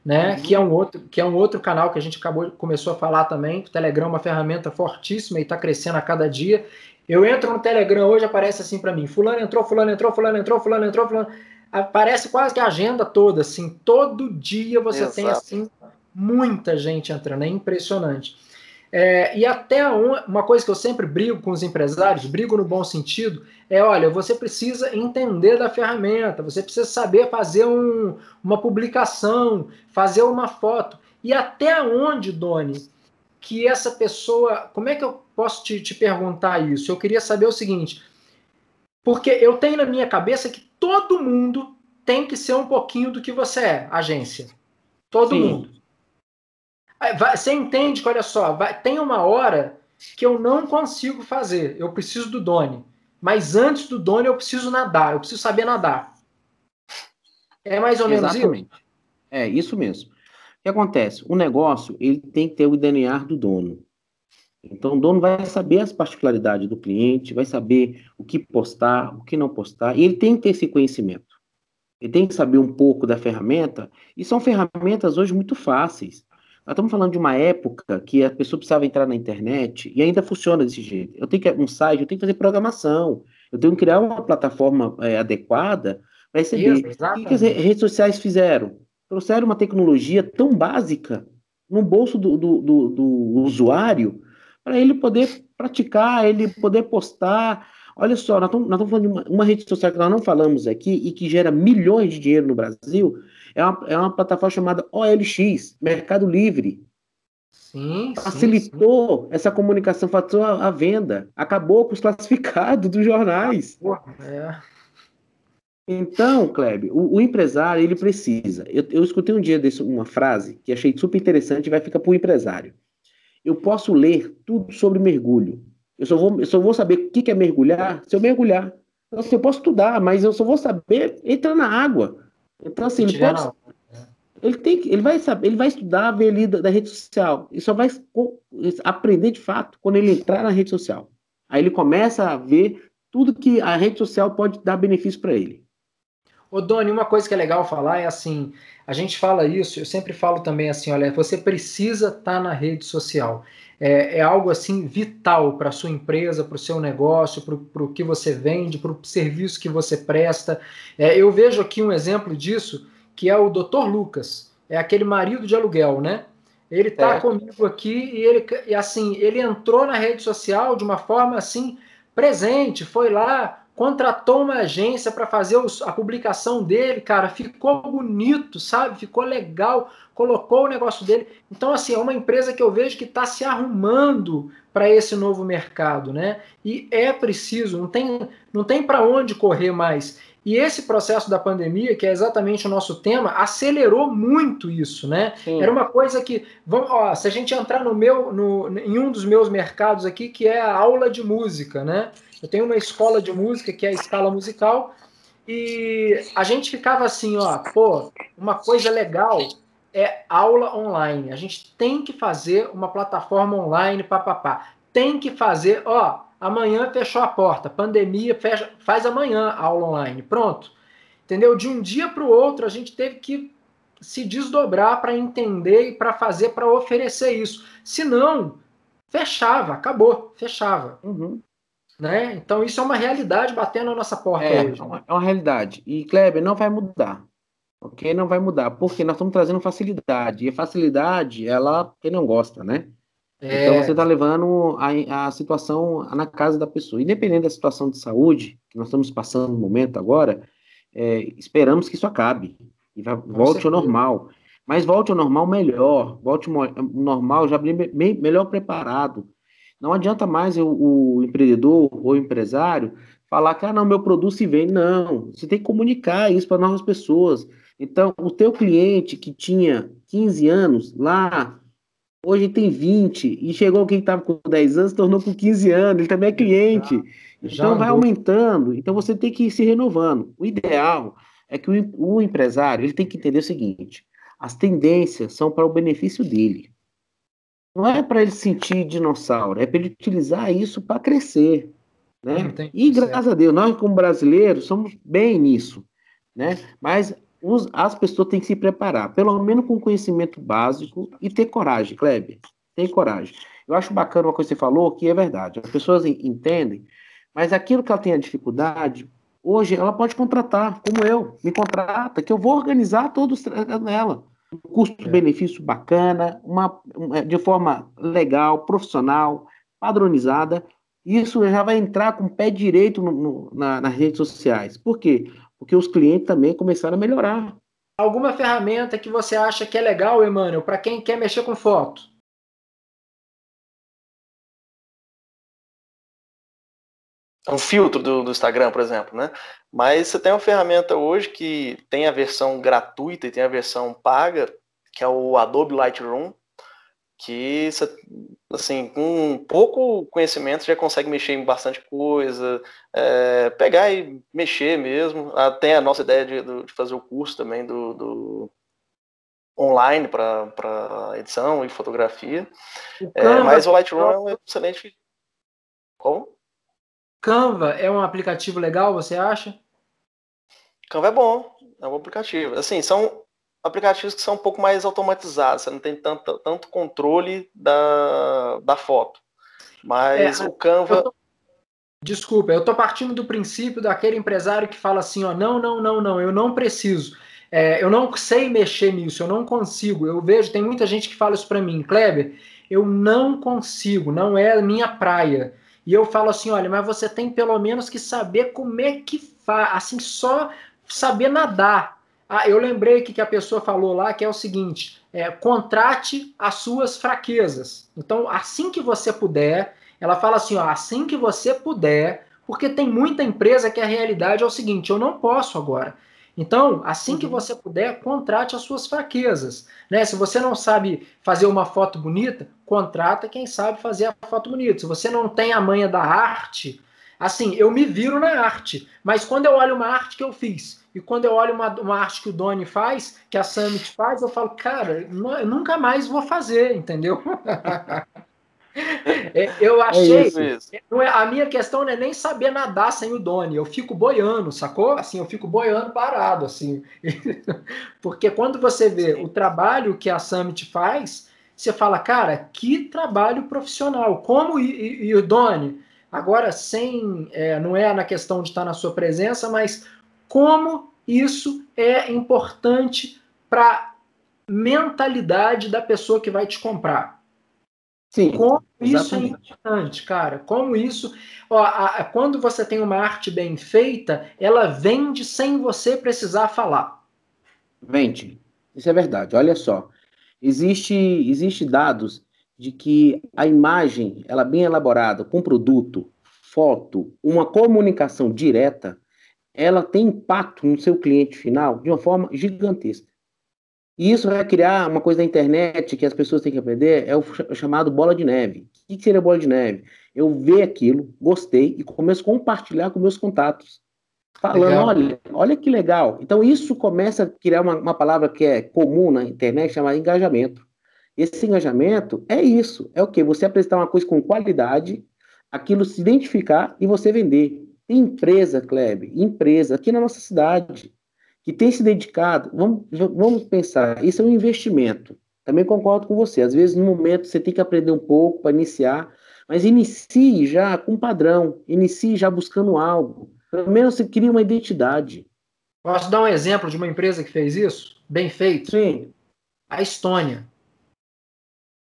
né, uhum. que é um outro que é um outro canal que a gente acabou começou a falar também. O Telegram é uma ferramenta fortíssima e está crescendo a cada dia. Eu entro no Telegram hoje aparece assim para mim: fulano entrou, fulano entrou, fulano entrou, fulano entrou, fulano. Aparece quase que a agenda toda, assim, todo dia você Exato. tem assim muita gente entrando, é impressionante. É, e até um, uma coisa que eu sempre brigo com os empresários, brigo no bom sentido, é: olha, você precisa entender da ferramenta, você precisa saber fazer um, uma publicação, fazer uma foto. E até onde, Doni, que essa pessoa. Como é que eu posso te, te perguntar isso? Eu queria saber o seguinte: porque eu tenho na minha cabeça que todo mundo tem que ser um pouquinho do que você é, agência. Todo Sim. mundo. Você entende que, olha só, vai, tem uma hora que eu não consigo fazer. Eu preciso do Doni. Mas antes do Doni eu preciso nadar. Eu preciso saber nadar. É mais ou menos isso? É, isso mesmo. O que acontece? O negócio ele tem que ter o DNA do dono. Então, o dono vai saber as particularidades do cliente, vai saber o que postar, o que não postar, e ele tem que ter esse conhecimento. Ele tem que saber um pouco da ferramenta, e são ferramentas hoje muito fáceis. Nós estamos falando de uma época que a pessoa precisava entrar na internet e ainda funciona desse jeito. Eu tenho que um site, eu tenho que fazer programação, eu tenho que criar uma plataforma é, adequada para receber. Isso, o que as redes sociais fizeram? Trouxeram uma tecnologia tão básica no bolso do, do, do, do usuário para ele poder praticar, ele poder postar. Olha só, nós estamos, nós estamos falando de uma, uma, rede social que nós não falamos aqui e que gera milhões de dinheiro no Brasil, é uma, é uma plataforma chamada OLX, Mercado Livre. Sim, Facilitou sim, sim. essa comunicação, facilitou a, a, venda, acabou com os classificados dos jornais. É. Então, Kleber, o, o, empresário, ele precisa. Eu, eu escutei um dia desse, uma frase que achei super interessante e vai ficar para o empresário. Eu posso ler tudo sobre mergulho. Eu só vou, eu só vou saber o que é mergulhar se eu mergulhar. Então, assim, eu posso estudar, mas eu só vou saber entrar na água. Então, assim, ele pode. Ele, tem, ele vai saber, ele vai estudar, ver ali da, da rede social. Ele só vai aprender de fato quando ele entrar na rede social. Aí ele começa a ver tudo que a rede social pode dar benefício para ele. Ô, Doni, uma coisa que é legal falar é assim, a gente fala isso, eu sempre falo também assim, olha, você precisa estar tá na rede social. É, é algo assim vital para a sua empresa, para o seu negócio, para o que você vende, para o serviço que você presta. É, eu vejo aqui um exemplo disso, que é o Dr. Lucas, é aquele marido de aluguel, né? Ele está é. comigo aqui e ele, e assim, ele entrou na rede social de uma forma assim presente, foi lá, contratou uma agência para fazer os, a publicação dele, cara, ficou bonito, sabe? Ficou legal, colocou o negócio dele. Então, assim, é uma empresa que eu vejo que está se arrumando para esse novo mercado, né? E é preciso, não tem, não tem para onde correr mais. E esse processo da pandemia, que é exatamente o nosso tema, acelerou muito isso, né? Sim. Era uma coisa que, vamos, ó, se a gente entrar no meu, no, em um dos meus mercados aqui, que é a aula de música, né? Eu tenho uma escola de música que é a escala musical e a gente ficava assim, ó, pô, uma coisa legal é aula online. A gente tem que fazer uma plataforma online, papapá. Tem que fazer, ó, amanhã fechou a porta, pandemia, fecha, faz amanhã aula online. Pronto. Entendeu? De um dia para o outro a gente teve que se desdobrar para entender e para fazer, para oferecer isso. Se não, fechava, acabou, fechava. Uhum. Né? Então isso é uma realidade batendo na nossa porta é, hoje. É uma, é uma realidade. E Kleber não vai mudar. Ok? Não vai mudar. Porque nós estamos trazendo facilidade. E a facilidade, ela, quem não gosta, né? É... Então você está levando a, a situação na casa da pessoa. Independente da situação de saúde que nós estamos passando no momento agora, é, esperamos que isso acabe e vai, volte ao normal. Mas volte ao normal melhor, volte ao normal já bem, bem melhor preparado não adianta mais o, o empreendedor ou empresário falar que, ah, não, meu produto se vende. Não, você tem que comunicar isso para novas pessoas. Então, o teu cliente que tinha 15 anos lá, hoje tem 20, e chegou alguém que estava com 10 anos, tornou com 15 anos, ele também é cliente. Já, já então, vai aumentando. Então, você tem que ir se renovando. O ideal é que o, o empresário ele tem que entender o seguinte, as tendências são para o benefício dele. Não é para ele sentir dinossauro, é para ele utilizar isso para crescer. Né? e graças certo. a Deus, nós como brasileiros somos bem nisso. Né? Mas os, as pessoas têm que se preparar, pelo menos com conhecimento básico e ter coragem, Kleber. Tem coragem. Eu acho bacana uma coisa que você falou, que é verdade. As pessoas entendem, mas aquilo que ela tem a dificuldade, hoje ela pode contratar, como eu, me contrata, que eu vou organizar todos nela custo-benefício bacana, uma, de forma legal, profissional, padronizada. Isso já vai entrar com o pé direito no, no, na, nas redes sociais. Por quê? Porque os clientes também começaram a melhorar. Alguma ferramenta que você acha que é legal, Emmanuel, para quem quer mexer com foto? Um filtro do, do, Instagram, por exemplo, né? Mas você tem uma ferramenta hoje que tem a versão gratuita e tem a versão paga, que é o Adobe Lightroom, que assim, com pouco conhecimento já consegue mexer em bastante coisa, é, pegar e mexer mesmo. Ah, tem a nossa ideia de, de fazer o curso também do, do online para edição e fotografia. O é, mas o Lightroom é um excelente. Como? Canva é um aplicativo legal, você acha? Canva é bom, é um aplicativo. Assim, são aplicativos que são um pouco mais automatizados, você não tem tanto, tanto controle da, da foto. Mas é, o Canva. Eu tô... Desculpa, eu estou partindo do princípio daquele empresário que fala assim: ó, não, não, não, não, eu não preciso. É, eu não sei mexer nisso, eu não consigo. Eu vejo, tem muita gente que fala isso para mim, Kleber, eu não consigo, não é a minha praia. E eu falo assim, olha, mas você tem pelo menos que saber como é que faz, assim, só saber nadar. Ah, eu lembrei que, que a pessoa falou lá que é o seguinte: é, contrate as suas fraquezas. Então, assim que você puder, ela fala assim, ó, assim que você puder, porque tem muita empresa que a realidade é o seguinte: eu não posso agora. Então, assim que uhum. você puder, contrate as suas fraquezas. Né? Se você não sabe fazer uma foto bonita, contrata quem sabe fazer a foto bonita. Se você não tem a manha da arte, assim, eu me viro na arte, mas quando eu olho uma arte que eu fiz e quando eu olho uma, uma arte que o Doni faz, que a Summit faz, eu falo, cara, eu nunca mais vou fazer, entendeu? [LAUGHS] É, eu achei. É isso, isso. Não é, a minha questão não é nem saber nadar sem o Doni. Eu fico boiando, sacou? Assim, eu fico boiando parado, assim. [LAUGHS] Porque quando você vê o trabalho que a Summit faz, você fala, cara, que trabalho profissional. Como e, e, o Doni, agora sem. É, não é na questão de estar na sua presença, mas como isso é importante para mentalidade da pessoa que vai te comprar. Sim, Como isso é importante, cara. Como isso. Ó, a, a, quando você tem uma arte bem feita, ela vende sem você precisar falar. Vende. Isso é verdade. Olha só. Existe, existe dados de que a imagem, ela bem elaborada, com produto, foto, uma comunicação direta, ela tem impacto no seu cliente final de uma forma gigantesca. E isso vai criar uma coisa na internet que as pessoas têm que aprender, é o chamado bola de neve. O que seria bola de neve? Eu ver aquilo, gostei e começo a compartilhar com meus contatos. Falando, legal. olha, olha que legal. Então isso começa a criar uma, uma palavra que é comum na internet, chamada engajamento. Esse engajamento é isso. É o que? Você apresentar uma coisa com qualidade, aquilo se identificar e você vender. Tem empresa, Kleber, empresa aqui na nossa cidade que tem se dedicado, vamos, vamos pensar, isso é um investimento. Também concordo com você. Às vezes, no momento, você tem que aprender um pouco para iniciar, mas inicie já com padrão, inicie já buscando algo. Pelo menos você cria uma identidade. Posso dar um exemplo de uma empresa que fez isso? Bem feito? Sim. A Estônia.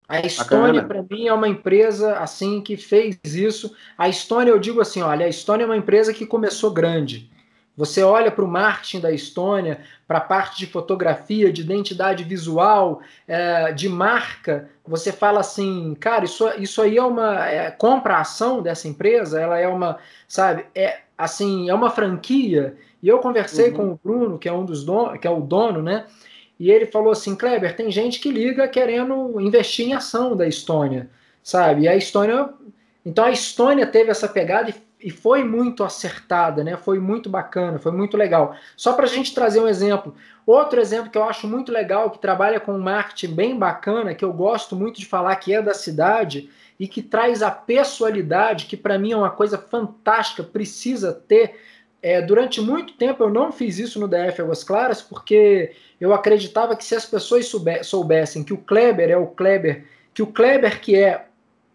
A Estônia, para mim, é uma empresa assim que fez isso. A Estônia, eu digo assim: olha, a Estônia é uma empresa que começou grande. Você olha para o marketing da Estônia, para a parte de fotografia, de identidade visual, é, de marca, você fala assim, cara, isso, isso aí é uma é, compra ação dessa empresa, ela é uma, sabe, é assim, é uma franquia. E eu conversei uhum. com o Bruno, que é um dos donos, que é o dono, né? E ele falou assim, Kleber, tem gente que liga querendo investir em ação da Estônia, sabe? E a Estônia, então a Estônia teve essa pegada e e foi muito acertada, né? Foi muito bacana, foi muito legal. Só para a gente trazer um exemplo, outro exemplo que eu acho muito legal, que trabalha com marketing bem bacana, que eu gosto muito de falar que é da cidade e que traz a pessoalidade, que para mim é uma coisa fantástica, precisa ter. É, durante muito tempo eu não fiz isso no DF Águas Claras, porque eu acreditava que se as pessoas soubessem que o Kleber é o Kleber, que o Kleber que é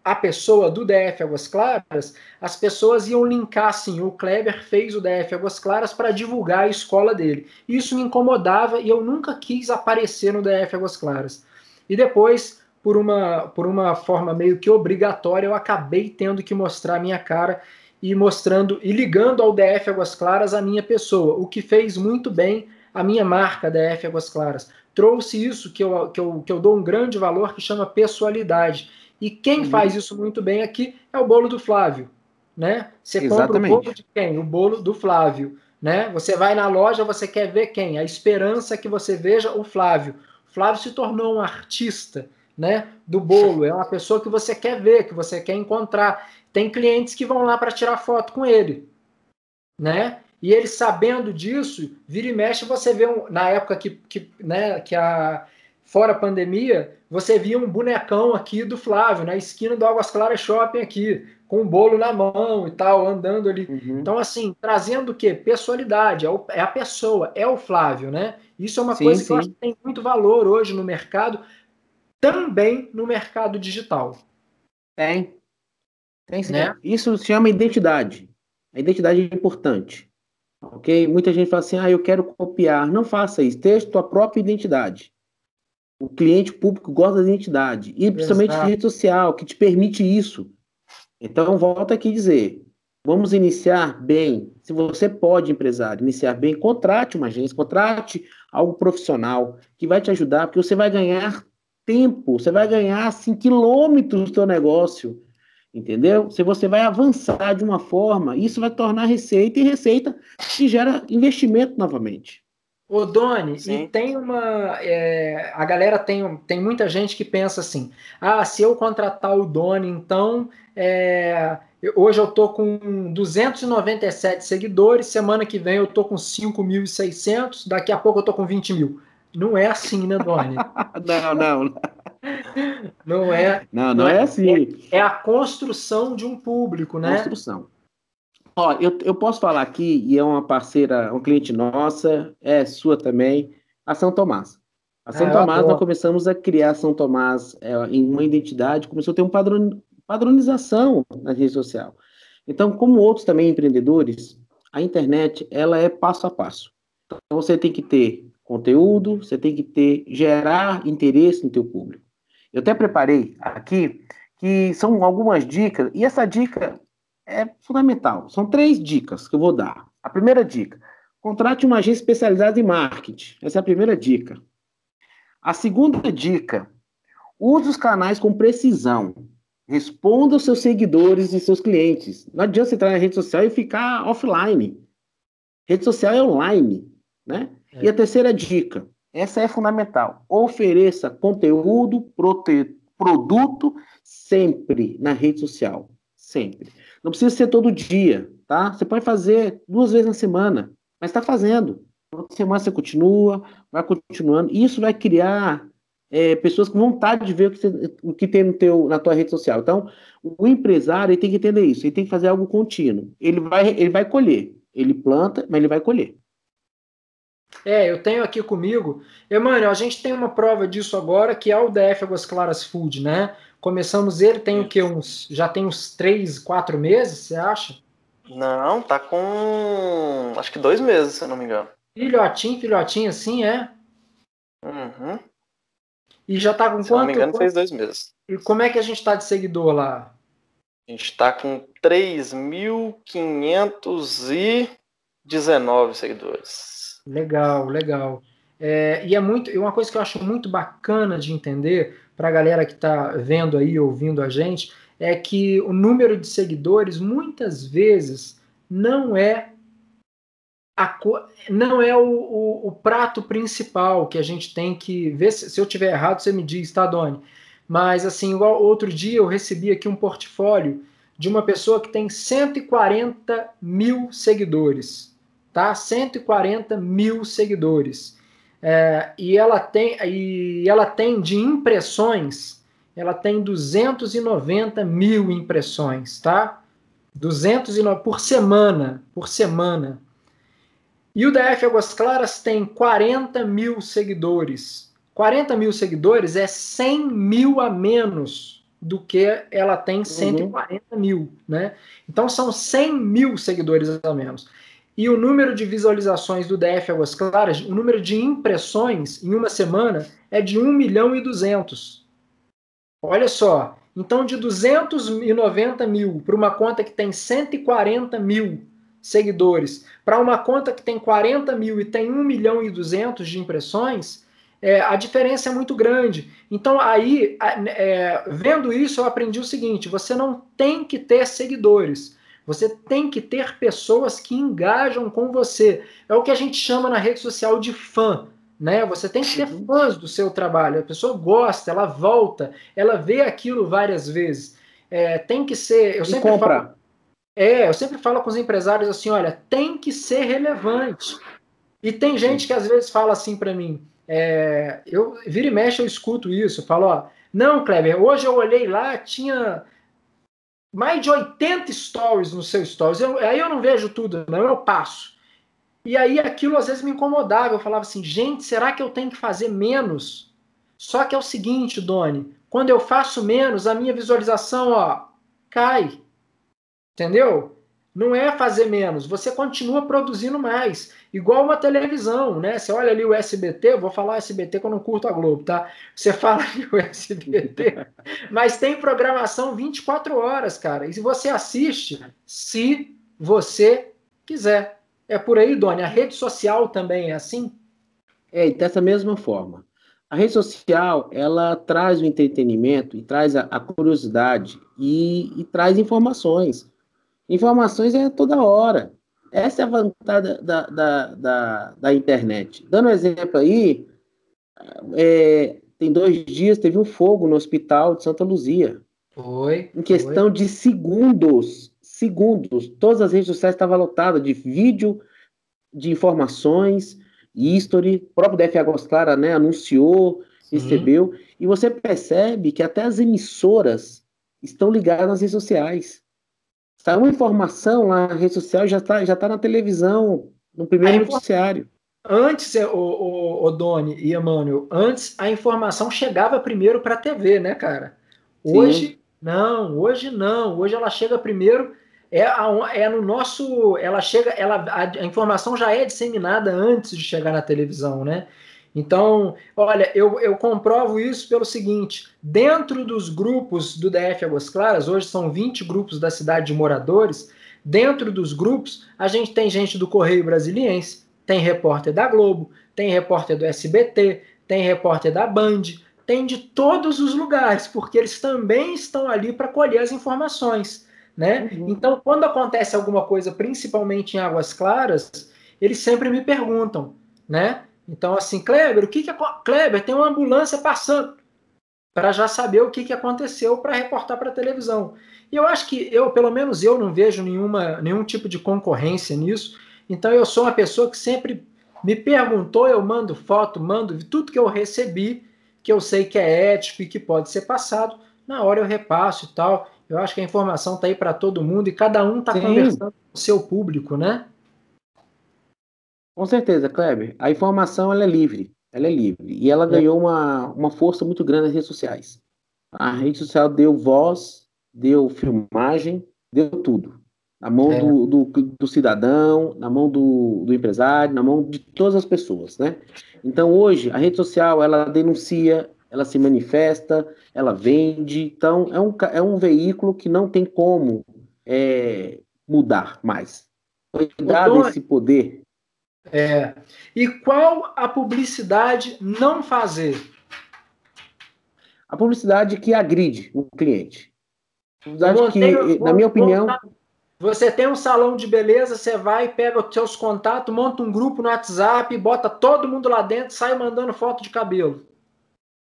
a pessoa do DF Águas Claras, as pessoas iam linkar assim: o Kleber fez o DF Águas Claras para divulgar a escola dele. Isso me incomodava e eu nunca quis aparecer no DF Águas Claras. E depois, por uma, por uma forma meio que obrigatória, eu acabei tendo que mostrar a minha cara e mostrando e ligando ao DF Águas Claras a minha pessoa, o que fez muito bem a minha marca DF Águas Claras. Trouxe isso que eu, que eu, que eu dou um grande valor que chama pessoalidade e quem uhum. faz isso muito bem aqui é o bolo do Flávio, né? Você Exatamente. compra o bolo de quem? O bolo do Flávio, né? Você vai na loja, você quer ver quem? A esperança é que você veja o Flávio. O Flávio se tornou um artista, né? Do bolo, é uma pessoa que você quer ver, que você quer encontrar. Tem clientes que vão lá para tirar foto com ele, né? E ele sabendo disso, vira e mexe, você vê um, na época que, que, né, que a fora a pandemia, você via um bonecão aqui do Flávio, na esquina do Águas Claras Shopping aqui, com um bolo na mão e tal, andando ali. Uhum. Então, assim, trazendo o quê? Pessoalidade, é, o, é, a pessoa, é o Flávio, né? Isso é uma sim, coisa sim. que eu acho que tem muito valor hoje no mercado, também no mercado digital. Tem. Tem sim. Né? Isso se chama identidade. A identidade é importante. Ok? Muita gente fala assim, ah, eu quero copiar. Não faça isso. Tenha tua própria identidade. O cliente público gosta da identidade. E principalmente Exato. rede social, que te permite isso. Então, volta aqui dizer: vamos iniciar bem. Se você pode, empresário, iniciar bem, contrate uma agência, contrate algo profissional que vai te ajudar, porque você vai ganhar tempo, você vai ganhar assim, quilômetros do seu negócio. Entendeu? Se você vai avançar de uma forma, isso vai tornar receita e receita que gera investimento novamente. Ô, Doni, Sim. e tem uma. É, a galera tem, tem muita gente que pensa assim: ah, se eu contratar o Doni, então. É, hoje eu tô com 297 seguidores, semana que vem eu tô com 5.600, daqui a pouco eu tô com 20 mil. Não é assim, né, Doni? [LAUGHS] não, não. Não é. Não, não, não é, é, assim. É, é, a construção de um público, né? Construção. Ó, eu, eu posso falar aqui, e é uma parceira, um cliente nossa, é sua também, a São Tomás. A São ah, Tomás, nós começamos a criar São Tomás é, em uma identidade, começou a ter uma padron, padronização na rede social. Então, como outros também empreendedores, a internet, ela é passo a passo. Então, você tem que ter conteúdo, você tem que ter, gerar interesse no teu público. Eu até preparei aqui que são algumas dicas, e essa dica é fundamental. São três dicas que eu vou dar. A primeira dica: contrate uma agência especializada em marketing. Essa é a primeira dica. A segunda dica: use os canais com precisão. Responda aos seus seguidores e seus clientes. Não adianta você entrar na rede social e ficar offline. Rede social é online, né? É. E a terceira dica: essa é fundamental. Ofereça conteúdo, prote... produto sempre na rede social. Sempre. Não precisa ser todo dia, tá? Você pode fazer duas vezes na semana, mas está fazendo. Toda semana você continua, vai continuando. Isso vai criar é, pessoas com vontade de ver o que, você, o que tem no teu, na tua rede social. Então, o empresário ele tem que entender isso. Ele tem que fazer algo contínuo. Ele vai, ele vai colher. Ele planta, mas ele vai colher. É, eu tenho aqui comigo. Emmanuel, a gente tem uma prova disso agora, que é o DF Águas Claras Food, né? Começamos ele, tem o que? Uns, já tem uns três, quatro meses, você acha? Não, tá com acho que dois meses, se eu não me engano. Filhotinho, filhotinho assim, é? Uhum. E já tá com se quanto? Se não me engano, fez dois meses. E como é que a gente tá de seguidor lá? A gente tá com 3.519 seguidores. Legal, legal. É, e é muito, uma coisa que eu acho muito bacana de entender para a galera que está vendo aí, ouvindo a gente, é que o número de seguidores muitas vezes não é a, não é o, o, o, prato principal que a gente tem que ver. Se, se eu tiver errado, você me diz, tá, Doni? Mas assim, igual outro dia eu recebi aqui um portfólio de uma pessoa que tem 140 mil seguidores, tá? 140 mil seguidores. É, e, ela tem, e ela tem de impressões, ela tem 290 mil impressões, tá? 209 por semana, por semana. E o DF Águas Claras tem 40 mil seguidores. 40 mil seguidores é 100 mil a menos do que ela tem 140 uhum. mil, né? Então são 100 mil seguidores a menos. E o número de visualizações do DF Águas Claras, o número de impressões em uma semana é de 1 milhão e 200. Olha só, então de 290 mil para uma conta que tem 140 mil seguidores, para uma conta que tem 40 mil e tem 1 milhão e 200 de impressões, é, a diferença é muito grande. Então, aí, é, vendo isso, eu aprendi o seguinte: você não tem que ter seguidores. Você tem que ter pessoas que engajam com você. É o que a gente chama na rede social de fã. Né? Você tem que ter fãs do seu trabalho. A pessoa gosta, ela volta, ela vê aquilo várias vezes. É, tem que ser. Eu sempre compra. Falo, é, eu sempre falo com os empresários assim: olha, tem que ser relevante. E tem gente que às vezes fala assim para mim: é, eu vira e mexe, eu escuto isso. Eu falo: ó, não, Kleber, hoje eu olhei lá, tinha mais de 80 stories no seu stories. Eu, aí eu não vejo tudo, não, eu passo. E aí aquilo às vezes me incomodava. Eu falava assim, gente, será que eu tenho que fazer menos? Só que é o seguinte, Doni, quando eu faço menos, a minha visualização, ó, cai. Entendeu? Não é fazer menos, você continua produzindo mais. Igual uma televisão, né? Você olha ali o SBT, vou falar SBT que eu não curto a Globo, tá? Você [LAUGHS] fala ali o SBT, mas tem programação 24 horas, cara. E você assiste, se você quiser. É por aí, Doni. A rede social também é assim? É, dessa mesma forma. A rede social, ela traz o entretenimento e traz a, a curiosidade e, e traz informações. Informações é toda hora. Essa é a vantagem da, da, da, da internet. Dando um exemplo aí, é, tem dois dias teve um fogo no hospital de Santa Luzia. Foi. Em questão foi. de segundos, segundos, todas as redes sociais estavam lotadas de vídeo, de informações, History, o próprio DF Águas Claras, né, anunciou, Sim. recebeu, e você percebe que até as emissoras estão ligadas nas redes sociais. Sai uma informação lá na rede social já está já tá na televisão, no primeiro noticiário. Antes, o, o, o Doni e Emmanuel, antes a informação chegava primeiro para a TV, né, cara? Hoje, Sim. não, hoje não. Hoje ela chega primeiro, é, a, é no nosso. Ela chega, ela, a, a informação já é disseminada antes de chegar na televisão, né? Então, olha, eu, eu comprovo isso pelo seguinte: dentro dos grupos do DF Águas Claras, hoje são 20 grupos da cidade de moradores, dentro dos grupos, a gente tem gente do Correio Brasiliense, tem repórter da Globo, tem repórter do SBT, tem repórter da Band, tem de todos os lugares, porque eles também estão ali para colher as informações. Né? Uhum. Então, quando acontece alguma coisa, principalmente em Águas Claras, eles sempre me perguntam, né? Então, assim, Kleber, o que que Kleber tem uma ambulância passando para já saber o que que aconteceu para reportar para a televisão. E eu acho que eu, pelo menos eu, não vejo nenhuma, nenhum tipo de concorrência nisso. Então, eu sou uma pessoa que sempre me perguntou, eu mando foto, mando tudo que eu recebi, que eu sei que é ético e que pode ser passado, na hora eu repasso e tal. Eu acho que a informação está aí para todo mundo e cada um está conversando com o seu público, né? Com certeza, Kleber. A informação ela é livre, ela é livre. E ela é. ganhou uma, uma força muito grande nas redes sociais. A rede social deu voz, deu filmagem, deu tudo. Na mão é. do, do, do, cidadão, na mão do, do empresário, na mão de todas as pessoas, né? Então hoje a rede social ela denuncia, ela se manifesta, ela vende. Então é um, é um veículo que não tem como é, mudar mais. Foi dado esse poder é. E qual a publicidade não fazer? A publicidade que agride o cliente. Publicidade que, na minha opinião. Você tem um salão de beleza, você vai, pega os seus contatos, monta um grupo no WhatsApp, bota todo mundo lá dentro, sai mandando foto de cabelo.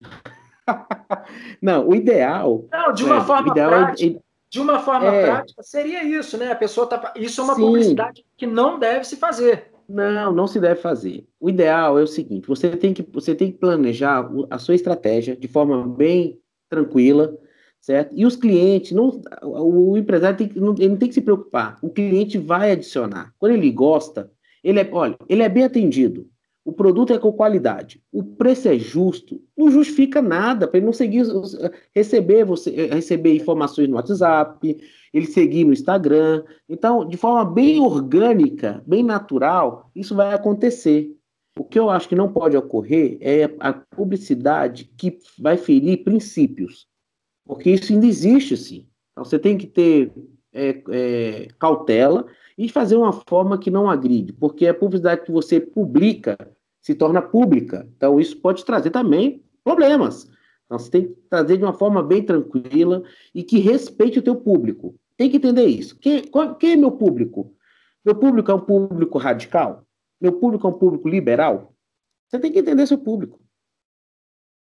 [LAUGHS] Não, o ideal. Não, de uma é, forma é prática. É, de uma forma é, prática, seria isso, né? A pessoa tá. Isso é uma sim. publicidade que não deve se fazer. Não, não se deve fazer. O ideal é o seguinte: você tem que, você tem que planejar a sua estratégia de forma bem tranquila, certo? E os clientes, não, o empresário tem, não, ele não tem que se preocupar. O cliente vai adicionar. Quando ele gosta, ele é, olha, ele é bem atendido. O produto é com qualidade. O preço é justo. Não justifica nada para ele não seguir, receber você, receber informações no WhatsApp, ele seguir no Instagram. Então, de forma bem orgânica, bem natural, isso vai acontecer. O que eu acho que não pode ocorrer é a publicidade que vai ferir princípios, porque isso ainda existe, sim. Então, você tem que ter é, é, cautela e fazer uma forma que não agride, porque a publicidade que você publica se torna pública. Então, isso pode trazer também problemas. Então, você tem que trazer de uma forma bem tranquila e que respeite o teu público. Tem que entender isso. Quem, quem é meu público? Meu público é um público radical? Meu público é um público liberal? Você tem que entender seu público.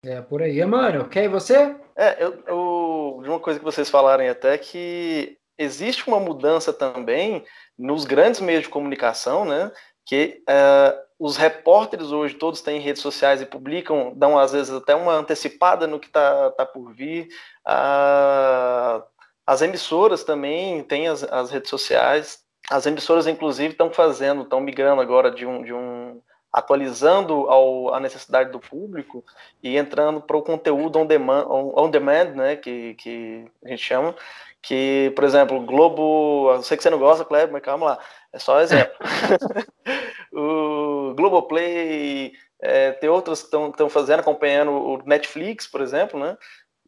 É, por aí. Mano, quer você? É, eu, eu, uma coisa que vocês falarem até que existe uma mudança também nos grandes meios de comunicação, né? Que uh, os repórteres hoje todos têm redes sociais e publicam, dão às vezes até uma antecipada no que está tá por vir. Uh, as emissoras também têm as, as redes sociais. As emissoras, inclusive, estão fazendo, estão migrando agora de um, de um atualizando ao, a necessidade do público e entrando para o conteúdo on demand, on, on, demand né, que, que a gente chama, que, por exemplo, Globo, eu sei que você não gosta, Kleber, mas calma lá, é só um exemplo. [LAUGHS] o Globoplay, é, tem outras que estão fazendo, acompanhando o Netflix, por exemplo, né?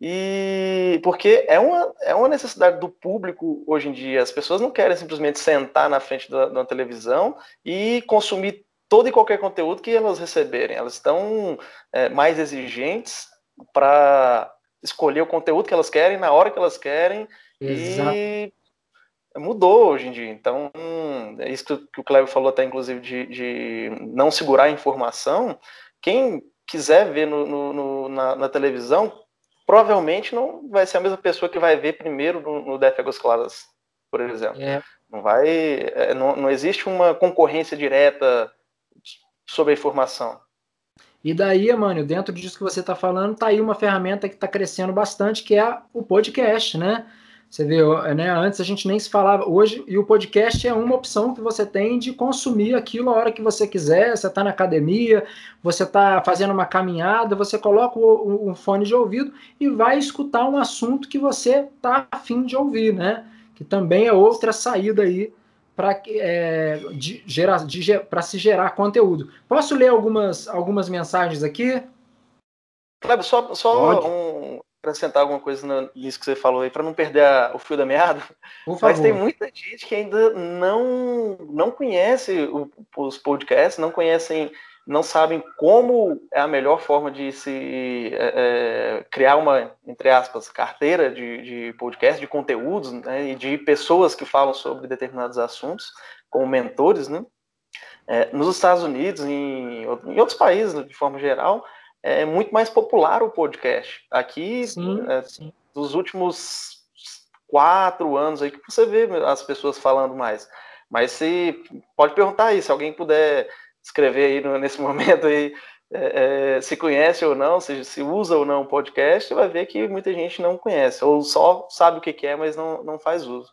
E porque é uma, é uma necessidade do público hoje em dia. As pessoas não querem simplesmente sentar na frente da, da televisão e consumir todo e qualquer conteúdo que elas receberem. Elas estão é, mais exigentes para escolher o conteúdo que elas querem na hora que elas querem Exato. e mudou hoje em dia. Então, é isso que o Cleber falou até, inclusive, de, de não segurar a informação. Quem quiser ver no, no, no na, na, televisão, provavelmente não vai ser a mesma pessoa que vai ver primeiro no, no Def Águas Claras, por exemplo. É. Não vai, é, não, não existe uma concorrência direta sobre a informação. E daí, mano, dentro disso que você está falando, tá aí uma ferramenta que está crescendo bastante, que é o podcast, né? Você vê, né, antes a gente nem se falava, hoje, e o podcast é uma opção que você tem de consumir aquilo a hora que você quiser, você está na academia, você está fazendo uma caminhada, você coloca o, o, fone de ouvido e vai escutar um assunto que você está afim de ouvir, né? Que também é outra saída aí para é, para se gerar conteúdo. Posso ler algumas, algumas mensagens aqui? Kleber, só, só um, acrescentar alguma coisa nisso que você falou aí, para não perder a, o fio da meada. Mas tem muita gente que ainda não, não conhece o, os podcasts, não conhecem, não sabem como é a melhor forma de se é, é, criar uma, entre aspas, carteira de, de podcast, de conteúdos, né, e de pessoas que falam sobre determinados assuntos, como mentores, né? É, nos Estados Unidos, em, em outros países, de forma geral, é muito mais popular o podcast. Aqui, sim, é, sim. dos últimos quatro anos aí que você vê as pessoas falando mais. Mas se pode perguntar aí, se alguém puder escrever aí no, nesse [LAUGHS] momento aí, é, é, se conhece ou não, se, se usa ou não o podcast, vai ver que muita gente não conhece, ou só sabe o que, que é, mas não, não faz uso.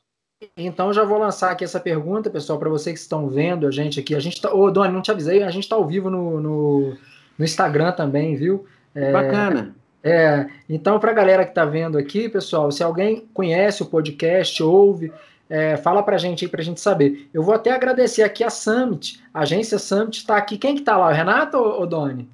Então já vou lançar aqui essa pergunta, pessoal, para vocês que estão vendo a gente aqui. A gente tá. Ô, Doni, não te avisei, a gente está ao vivo no, no, no Instagram também, viu? É, Bacana. É, então, para a galera que está vendo aqui, pessoal, se alguém conhece o podcast, ouve, é, fala para a gente aí, para a gente saber. Eu vou até agradecer aqui a Summit, a agência Summit está aqui. Quem que está lá, o Renato ou o Doni?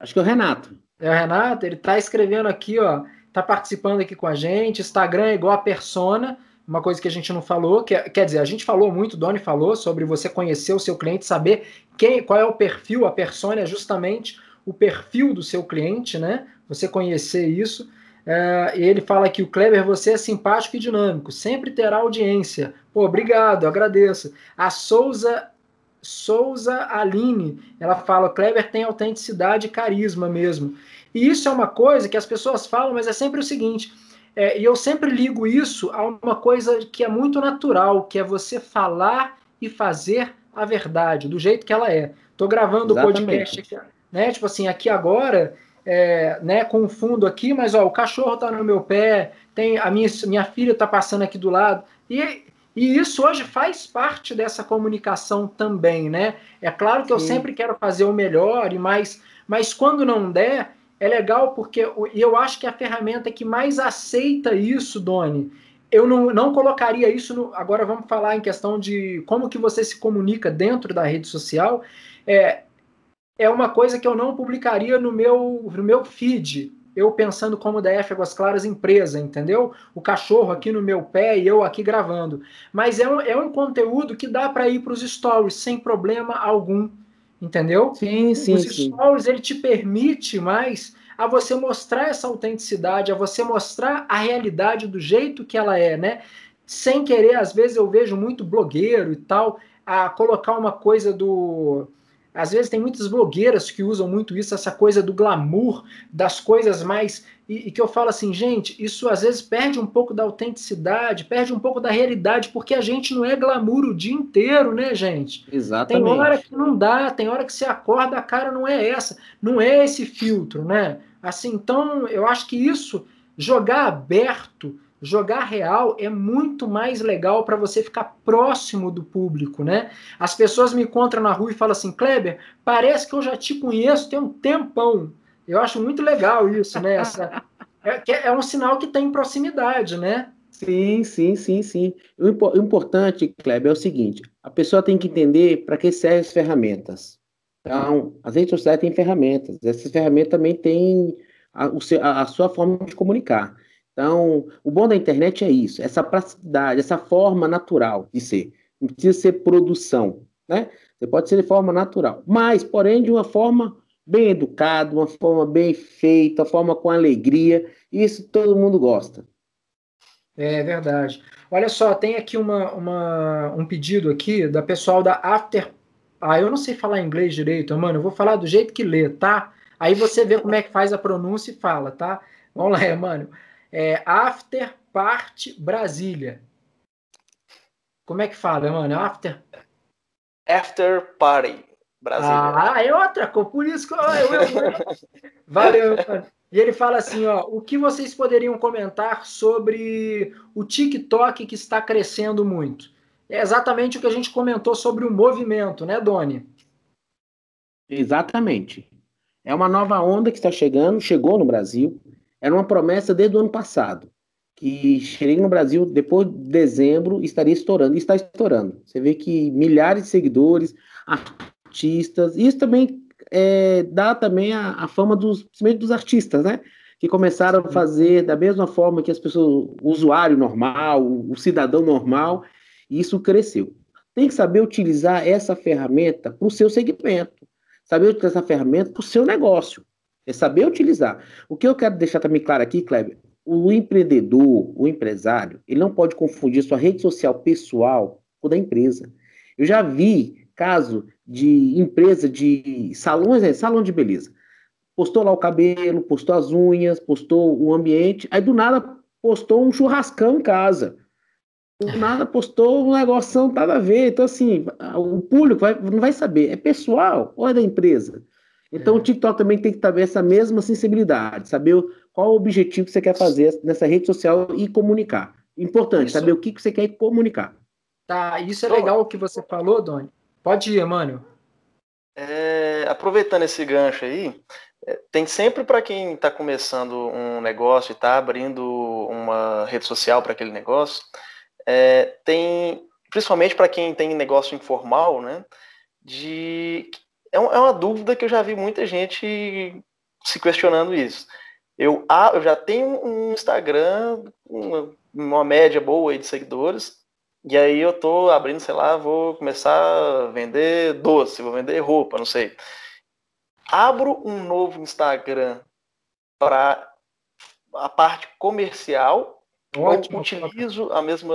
Acho que é o Renato. É o Renato, ele está escrevendo aqui, ó, está participando aqui com a gente. Instagram é igual a persona, uma coisa que a gente não falou, que é, quer dizer, a gente falou muito, Doni falou sobre você conhecer o seu cliente, saber quem, qual é o perfil, a persona é justamente o perfil do seu cliente, né? Você conhecer isso. É, ele fala que o Kleber, você é simpático e dinâmico, sempre terá audiência. Pô, obrigado, agradeço. A Souza Souza Aline, ela fala, Kleber tem autenticidade e carisma mesmo. E isso é uma coisa que as pessoas falam, mas é sempre o seguinte, é, e eu sempre ligo isso a uma coisa que é muito natural, que é você falar e fazer a verdade, do jeito que ela é. Estou gravando o podcast aqui, né? Tipo assim, aqui agora, é, né, com o fundo aqui, mas ó, o cachorro está no meu pé, tem a minha, minha filha está passando aqui do lado. E, e isso hoje faz parte dessa comunicação também, né? É claro que eu sempre quero fazer o melhor, e mais, mas quando não der, é legal porque eu acho que a ferramenta que mais aceita isso, Doni, eu não, não colocaria isso no. Agora vamos falar em questão de como que você se comunica dentro da rede social. É, é uma coisa que eu não publicaria no meu, no meu feed. Eu pensando como DF Águas Claras empresa, entendeu? O cachorro aqui no meu pé e eu aqui gravando. Mas é um, é um conteúdo que dá para ir para os stories sem problema algum entendeu? Sim, sim, Os sim. stories ele te permite mais a você mostrar essa autenticidade, a você mostrar a realidade do jeito que ela é, né? Sem querer, às vezes eu vejo muito blogueiro e tal a colocar uma coisa do às vezes tem muitas blogueiras que usam muito isso, essa coisa do glamour, das coisas mais. E, e, que eu falo assim, gente, isso às vezes perde um pouco da autenticidade, perde um pouco da realidade, porque a gente não é glamour o dia inteiro, né, gente? Exatamente. Tem hora que não dá, tem hora que você acorda, a cara não é essa, não é esse filtro, né? Assim, então eu acho que isso, jogar aberto, jogar real é muito mais legal para você ficar próximo do público, né? As pessoas me encontram na rua e falam assim, Kleber, parece que eu já te conheço tem um tempão. Eu acho muito legal isso, né? Essa, é, é um sinal que tem proximidade, né? Sim, sim, sim, sim. O importante, Kleber, é o seguinte: a pessoa tem que entender para que servem as ferramentas. Então, as redes sociais têm ferramentas. Essas ferramentas também têm a, a, a sua forma de comunicar. Então, o bom da internet é isso, essa praticidade, essa forma natural de ser. Não precisa ser produção, né? Você pode ser de forma natural, mas, porém, de uma forma bem educada, uma forma bem feita, uma forma com alegria. Isso todo mundo gosta. É verdade. Olha só, tem aqui uma, uma, um pedido aqui da pessoal da After. Ah, eu não sei falar inglês direito, mano. Eu vou falar do jeito que lê, tá? Aí você vê como é que faz a pronúncia e fala, tá? Vamos lá, mano é After Party Brasília. Como é que fala, mano? After? After Party. Brasília. Ah, é outra coisa, por isso que eu, eu, eu, Valeu, E ele fala assim, ó, o que vocês poderiam comentar sobre o TikTok que está crescendo muito? É exatamente o que a gente comentou sobre o movimento, né, Doni? Exatamente. É uma nova onda que está chegando, chegou no Brasil. Era uma promessa desde o ano passado, que cheguei no Brasil depois de dezembro estaria estourando. E está estourando. Você vê que milhares de seguidores, artistas, isso também é, dá também a, a fama dos, principalmente dos artistas, né? Que começaram a fazer da mesma forma que as pessoas, o usuário normal, o, o cidadão normal, e isso cresceu. Tem que saber utilizar essa ferramenta para o seu segmento saber utilizar essa ferramenta para o seu negócio. É saber utilizar. O que eu quero deixar também claro aqui, Kleber, o empreendedor, o empresário, ele não pode confundir sua rede social pessoal com da empresa. Eu já vi caso de empresa de salões, é, salão de beleza. Postou lá o cabelo, postou as unhas, postou o ambiente, aí do nada postou um churrascão em casa nada postou um negócio nada a ver. Então, assim, o público vai, não vai saber. É pessoal ou é da empresa? Então, é. o TikTok também tem que ter essa mesma sensibilidade, saber qual o objetivo que você quer fazer nessa rede social e comunicar. Importante, isso. saber o que você quer comunicar. Tá, isso é legal o que você falou, Doni. Pode ir, Mano. É, aproveitando esse gancho aí, é, tem sempre para quem está começando um negócio e está abrindo uma rede social para aquele negócio, é, tem, principalmente para quem tem negócio informal, né? De é, é uma dúvida que eu já vi muita gente se questionando isso. Eu, ah, eu já tenho um Instagram, uma, uma média boa de seguidores, e aí eu tô abrindo, sei lá, vou começar a vender doce, vou vender roupa, não sei. Abro um novo Instagram para a parte comercial Ótimo. Utilizo a mesma,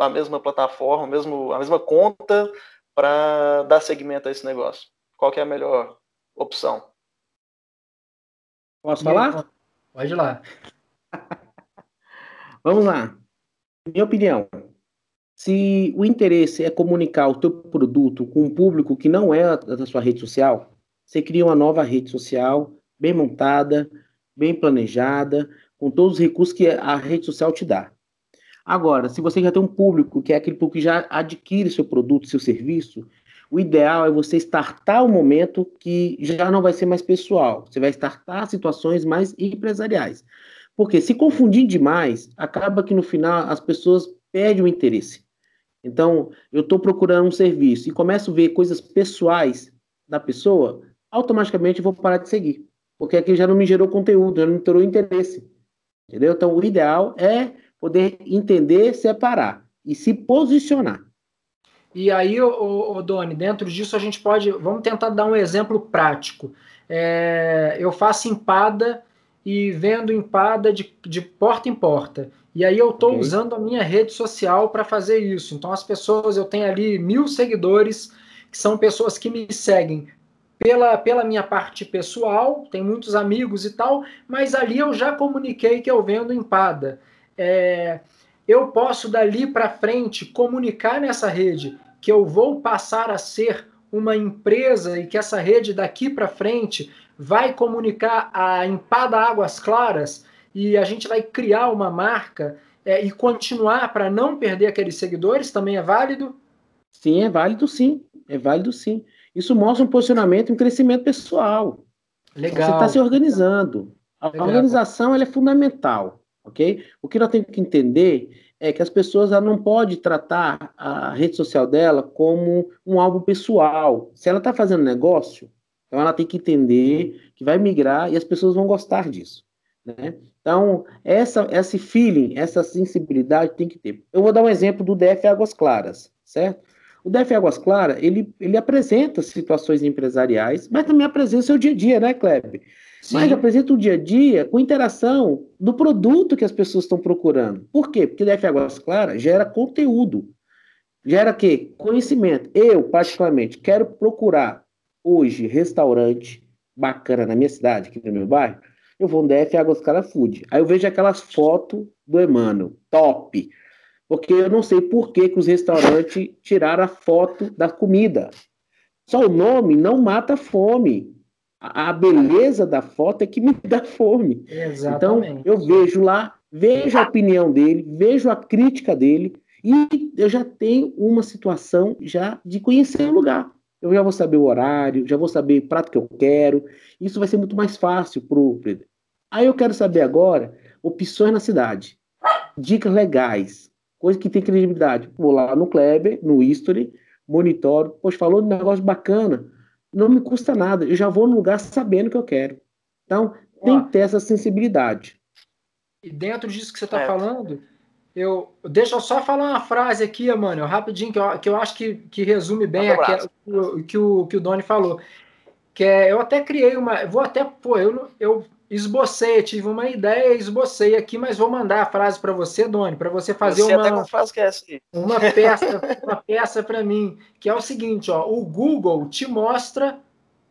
a mesma plataforma, mesmo, a mesma conta para dar seguimento a esse negócio. Qual que é a melhor opção? Posso falar? Pode ir lá. [LAUGHS] Vamos lá. Minha opinião. Se o interesse é comunicar o teu produto com um público que não é da sua rede social, você cria uma nova rede social, bem montada, bem planejada, com todos os recursos que a rede social te dá. Agora, se você já tem um público, que é aquele público que já adquire seu produto, seu serviço, o ideal é você startar o um momento que já não vai ser mais pessoal. Você vai startar situações mais empresariais. Porque se confundir demais, acaba que no final as pessoas perdem o interesse. Então, eu estou procurando um serviço e começo a ver coisas pessoais da pessoa, automaticamente eu vou parar de seguir. Porque aqui já não me gerou conteúdo, já não me gerou interesse. Entendeu? Então, o ideal é poder entender, separar e se posicionar. E aí, o, Doni, dentro disso a gente pode. Vamos tentar dar um exemplo prático. É, eu faço empada e vendo empada de, de porta em porta. E aí eu estou okay. usando a minha rede social para fazer isso. Então as pessoas, eu tenho ali mil seguidores, que são pessoas que me seguem pela, pela minha parte pessoal, tem muitos amigos e tal, mas ali eu já comuniquei que eu vendo empada. É, eu posso dali para frente comunicar nessa rede que eu vou passar a ser uma empresa e que essa rede daqui para frente vai comunicar a Empada Águas Claras e a gente vai criar uma marca é, e continuar para não perder aqueles seguidores, também é válido? Sim, é válido sim, é válido sim. Isso mostra um posicionamento e um crescimento pessoal. Legal. Você está se organizando. A Legal. organização é fundamental, ok? O que nós temos que entender é que as pessoas não podem tratar a rede social dela como um algo pessoal. Se ela está fazendo negócio, então ela tem que entender que vai migrar e as pessoas vão gostar disso. Né? Então, essa, esse feeling, essa sensibilidade tem que ter. Eu vou dar um exemplo do DF Águas Claras, certo? O DF Águas Claras, ele, ele apresenta situações empresariais, mas também apresenta o seu dia a dia, né, Kleber? Sim. Mas apresenta o dia a dia com interação do produto que as pessoas estão procurando. Por quê? Porque o DF Águas Claras gera conteúdo. Gera quê? Conhecimento. Eu, particularmente, quero procurar hoje restaurante bacana na minha cidade, aqui no meu bairro. Eu vou no DF Águas Claras Food. Aí eu vejo aquelas fotos do Emmanuel, top porque eu não sei por que, que os restaurantes tiraram a foto da comida. Só o nome não mata a fome. A, a beleza da foto é que me dá fome. Exatamente. Então, eu vejo lá, vejo a opinião dele, vejo a crítica dele, e eu já tenho uma situação já de conhecer o lugar. Eu já vou saber o horário, já vou saber o prato que eu quero. Isso vai ser muito mais fácil para o Aí eu quero saber agora opções na cidade, dicas legais, coisa que tem credibilidade. Vou lá no Kleber, no History, monitoro, poxa, falou de um negócio bacana, não me custa nada, eu já vou no lugar sabendo o que eu quero. Então, tem que ter essa sensibilidade. E dentro disso que você está é. falando, eu deixa eu só falar uma frase aqui, mano, rapidinho, que eu, que eu acho que, que resume bem aqui, o que o que o Doni falou. Que é, eu até criei uma. Vou até. Pô, eu, eu esbocei, tive uma ideia, esbocei aqui, mas vou mandar a frase para você, Doni, para você fazer você uma até frase que é essa uma peça, [LAUGHS] uma peça para mim, que é o seguinte, ó, o Google te mostra,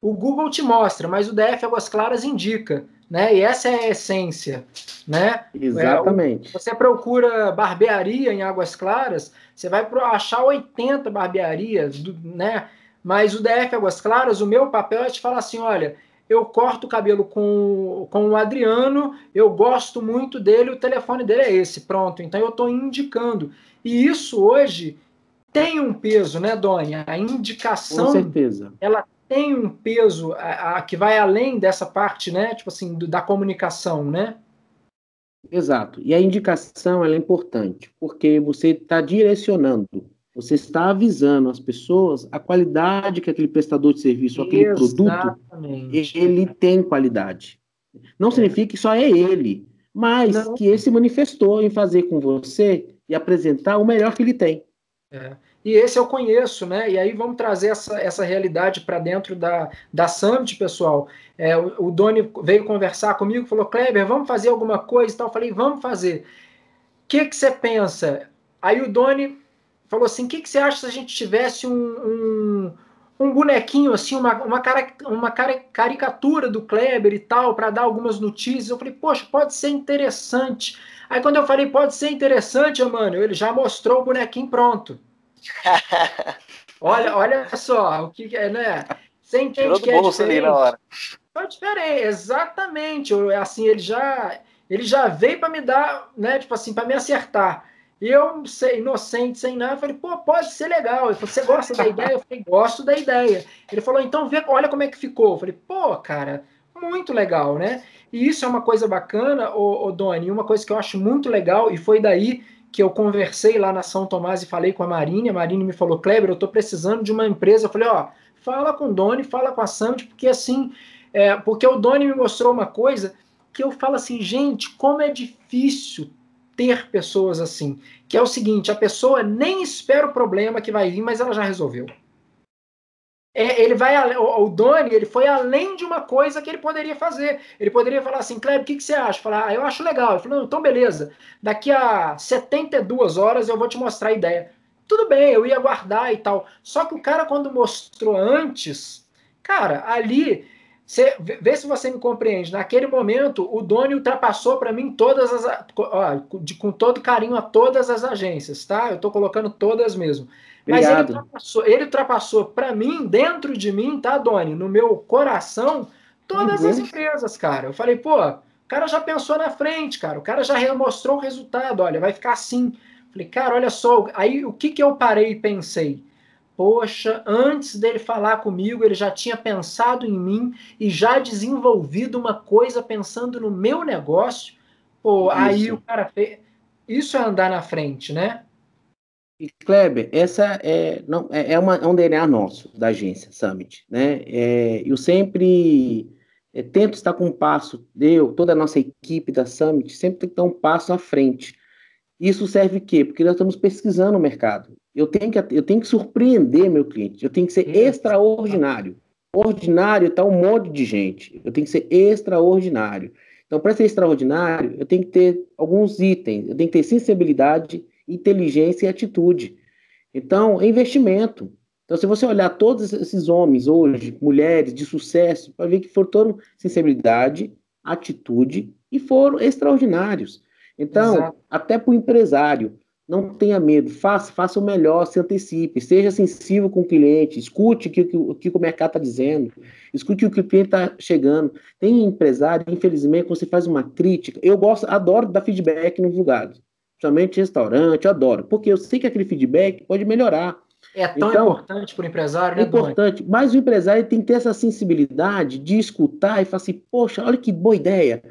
o Google te mostra, mas o DF Águas Claras indica, né? E essa é a essência, né? Exatamente. É, você procura barbearia em Águas Claras, você vai achar 80 barbearias, né? Mas o DF Águas Claras, o meu papel é te falar assim, olha, eu corto o cabelo com, com o Adriano, eu gosto muito dele, o telefone dele é esse, pronto. Então eu estou indicando. E isso hoje tem um peso, né, Dona? A indicação. Com certeza. Ela tem um peso a, a, que vai além dessa parte, né? Tipo assim, do, da comunicação, né? Exato. E a indicação é importante, porque você está direcionando você está avisando as pessoas a qualidade que aquele prestador de serviço, aquele Exatamente. produto, ele tem qualidade. Não é. significa que só é ele, mas Não. que ele se manifestou em fazer com você e apresentar o melhor que ele tem. É. E esse eu conheço, né? E aí vamos trazer essa, essa realidade para dentro da, da Summit, pessoal. É, o, o Doni veio conversar comigo, falou, Kleber, vamos fazer alguma coisa e tal. Eu falei, vamos fazer. O que, que você pensa? Aí o Doni falou assim: o que, que você acha se a gente tivesse um, um, um bonequinho, assim, uma, uma, cara, uma cara, caricatura do Kleber e tal, para dar algumas notícias? Eu falei, poxa, pode ser interessante. Aí quando eu falei, pode ser interessante, mano, ele já mostrou o bonequinho pronto. [LAUGHS] olha, olha só, o que é, né? Você entende que é diferente. na hora. Foi diferente, exatamente. Assim, ele já ele já veio para me dar, né, tipo assim, para me acertar. E eu, inocente, sem nada, falei, pô, pode ser legal. Ele falou, você gosta da ideia? Eu falei, gosto da ideia. Ele falou, então vê, olha como é que ficou. Eu falei, pô, cara, muito legal, né? E isso é uma coisa bacana, ô, ô Doni, uma coisa que eu acho muito legal, e foi daí que eu conversei lá na São Tomás e falei com a Marine, a Marine me falou, Kleber, eu tô precisando de uma empresa. Eu falei, ó, fala com o Doni, fala com a Summit, porque assim, é, porque o Doni me mostrou uma coisa que eu falo assim, gente, como é difícil ter pessoas assim, que é o seguinte, a pessoa nem espera o problema que vai vir, mas ela já resolveu. É, ele vai, o, o Doni, ele foi além de uma coisa que ele poderia fazer. Ele poderia falar assim, Kleber, o que, que você acha? Falar, ah, eu acho legal. Ele falou, então beleza, daqui a 72 horas eu vou te mostrar a ideia. Tudo bem, eu ia guardar e tal. Só que o cara, quando mostrou antes, cara, ali Cê, vê se você me compreende. Naquele momento, o Doni ultrapassou para mim todas as. Ó, de, com todo carinho a todas as agências, tá? Eu estou colocando todas mesmo. Mas ele ultrapassou, ele ultrapassou para mim, dentro de mim, tá, Doni? No meu coração, todas uhum. as empresas, cara. Eu falei, pô, o cara já pensou na frente, cara. O cara já mostrou o resultado. Olha, vai ficar assim. Falei, cara, olha só. Aí o que, que eu parei e pensei? Poxa, antes dele falar comigo, ele já tinha pensado em mim e já desenvolvido uma coisa pensando no meu negócio. Pô, Isso. aí o cara fez. Isso é andar na frente, né? E Kleber, essa é, não, é, é, uma, é um DNA nosso, da agência Summit. Né? É, eu sempre é, tento estar com um passo, eu, toda a nossa equipe da Summit, sempre tem que dar um passo à frente. Isso serve o quê? Porque nós estamos pesquisando o mercado. Eu tenho que, eu tenho que surpreender meu cliente. Eu tenho que ser extraordinário. Ordinário está um monte de gente. Eu tenho que ser extraordinário. Então, para ser extraordinário, eu tenho que ter alguns itens. Eu tenho que ter sensibilidade, inteligência e atitude. Então, é investimento. Então, se você olhar todos esses homens hoje, mulheres de sucesso, vai ver que foram sensibilidade, atitude e foram extraordinários. Então, Exato. até para o empresário, Não tenha medo, faça, faça o melhor, se antecipe, seja sensível com o cliente, escute o que, o, que o mercado está dizendo, escute o que o cliente está chegando. Tem empresário, infelizmente, quando você faz uma crítica, eu gosto, adoro dar feedback nos lugares, principalmente restaurante, eu adoro, porque eu sei que aquele feedback pode melhorar. É tão então, importante para o empresário, né? É importante, mas o empresário tem que ter essa sensibilidade de escutar e falar assim, poxa, olha que boa ideia,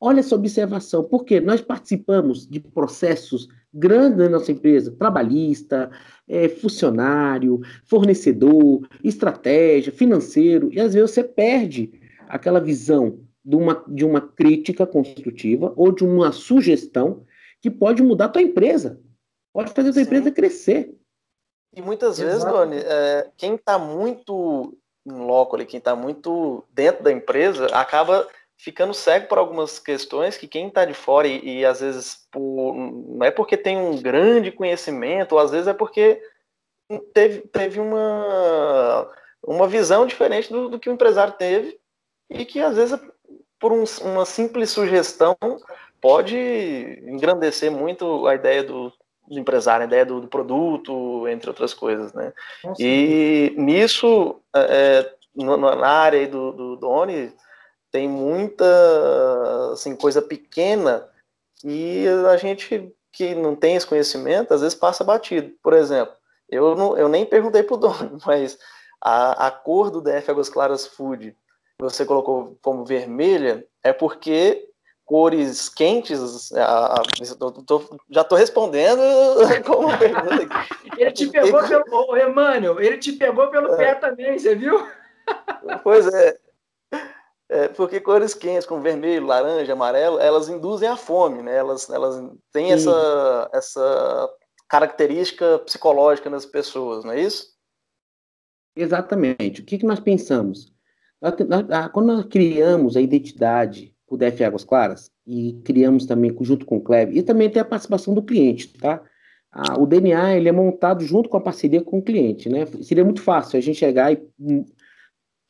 olha essa observação, porque nós participamos de processos grandes na nossa empresa, trabalhista, é, funcionário, fornecedor, estratégia, financeiro, e às vezes você perde aquela visão de uma, de uma crítica construtiva ou de uma sugestão que pode mudar a tua empresa, pode fazer a tua Sim. empresa crescer. E muitas Exato. vezes, Doni, é, quem está muito em loco ali, quem está muito dentro da empresa, acaba ficando cego por algumas questões que quem está de fora e, e, às vezes por, não é porque tem um grande conhecimento, ou às vezes é porque teve, teve uma, uma visão diferente do, do que o empresário teve e que às vezes por um, uma simples sugestão pode engrandecer muito a ideia do, do empresário, a ideia do, do, produto, entre outras coisas, né? Nossa. E nisso, é, é na área do, do Doni, tem muita assim, coisa pequena que a gente que não tem esse conhecimento, às vezes passa batido. Por exemplo, eu, não, eu nem perguntei para o dono, [LAUGHS] mas a, a cor do DF Águas Claras Food, você colocou como vermelha, é porque cores quentes, a, a, tô, já estou respondendo [LAUGHS] como pergunta. ele te pegou pelo, Emmanuel, ele te pegou pelo é. pé também, você viu? Pois é, é, porque cores quentes, como vermelho, laranja, amarelo, elas induzem a fome, né? Elas, elas têm essa, essa característica psicológica nas pessoas, não é isso? Exatamente. O que, que nós pensamos? quando nós criamos a identidade do DF Águas Claras, e criamos também junto com o Cleve, e também tem a participação do cliente, tá? Ah, o DNA ele é montado junto com a parceria com o cliente, né? Seria muito fácil a gente chegar e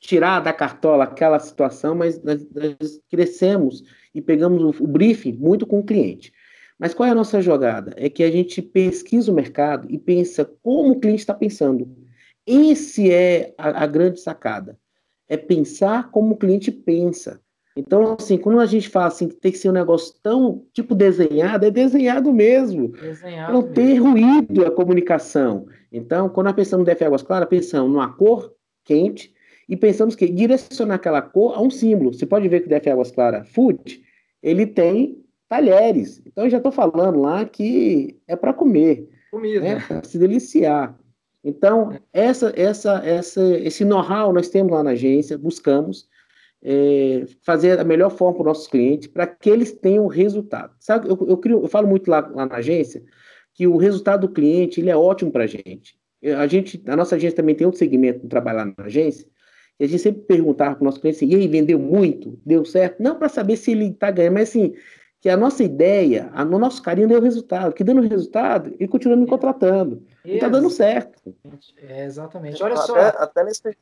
tirar da cartola aquela situação, mas nós, nós crescemos e pegamos o, o briefing muito com o cliente. Mas qual é a nossa jogada? É que a gente pesquisa o mercado e pensa como o cliente está pensando. Esse é a, a, grande sacada. É pensar como o cliente pensa. Então, assim, quando a gente fala assim que tem que ser um negócio tão, tipo, desenhado, é desenhado mesmo. Desenhado não mesmo. ter ruído a comunicação. Então, quando nós pensamos no DF Águas Claras, pensamos numa cor quente, e pensamos que direcionar aquela cor a um símbolo. Você pode ver que o DF Águas Claras Food, ele tem talheres. Então eu já estou falando lá que é para comer, Comida. Né? para se deliciar. Então, essa, essa, essa, esse know-how nós temos lá na agência, buscamos é, fazer a melhor forma para os nossos clientes, para que eles tenham resultado. Sabe, eu, eu, crio, eu falo muito lá, lá, na agência que o resultado do cliente ele é ótimo para a gente. A gente, a nossa agência também tem outro segmento de trabalhar na agência, e a gente sempre perguntava para o nosso cliente assim, e aí, vendeu muito? Deu certo? Não para saber se ele está ganhando, mas assim, que a nossa ideia, a, o nosso carinho deu resultado. Que dando resultado, ele continua me contratando. E está dando certo. É, exatamente. Olha até, só. Até nesse,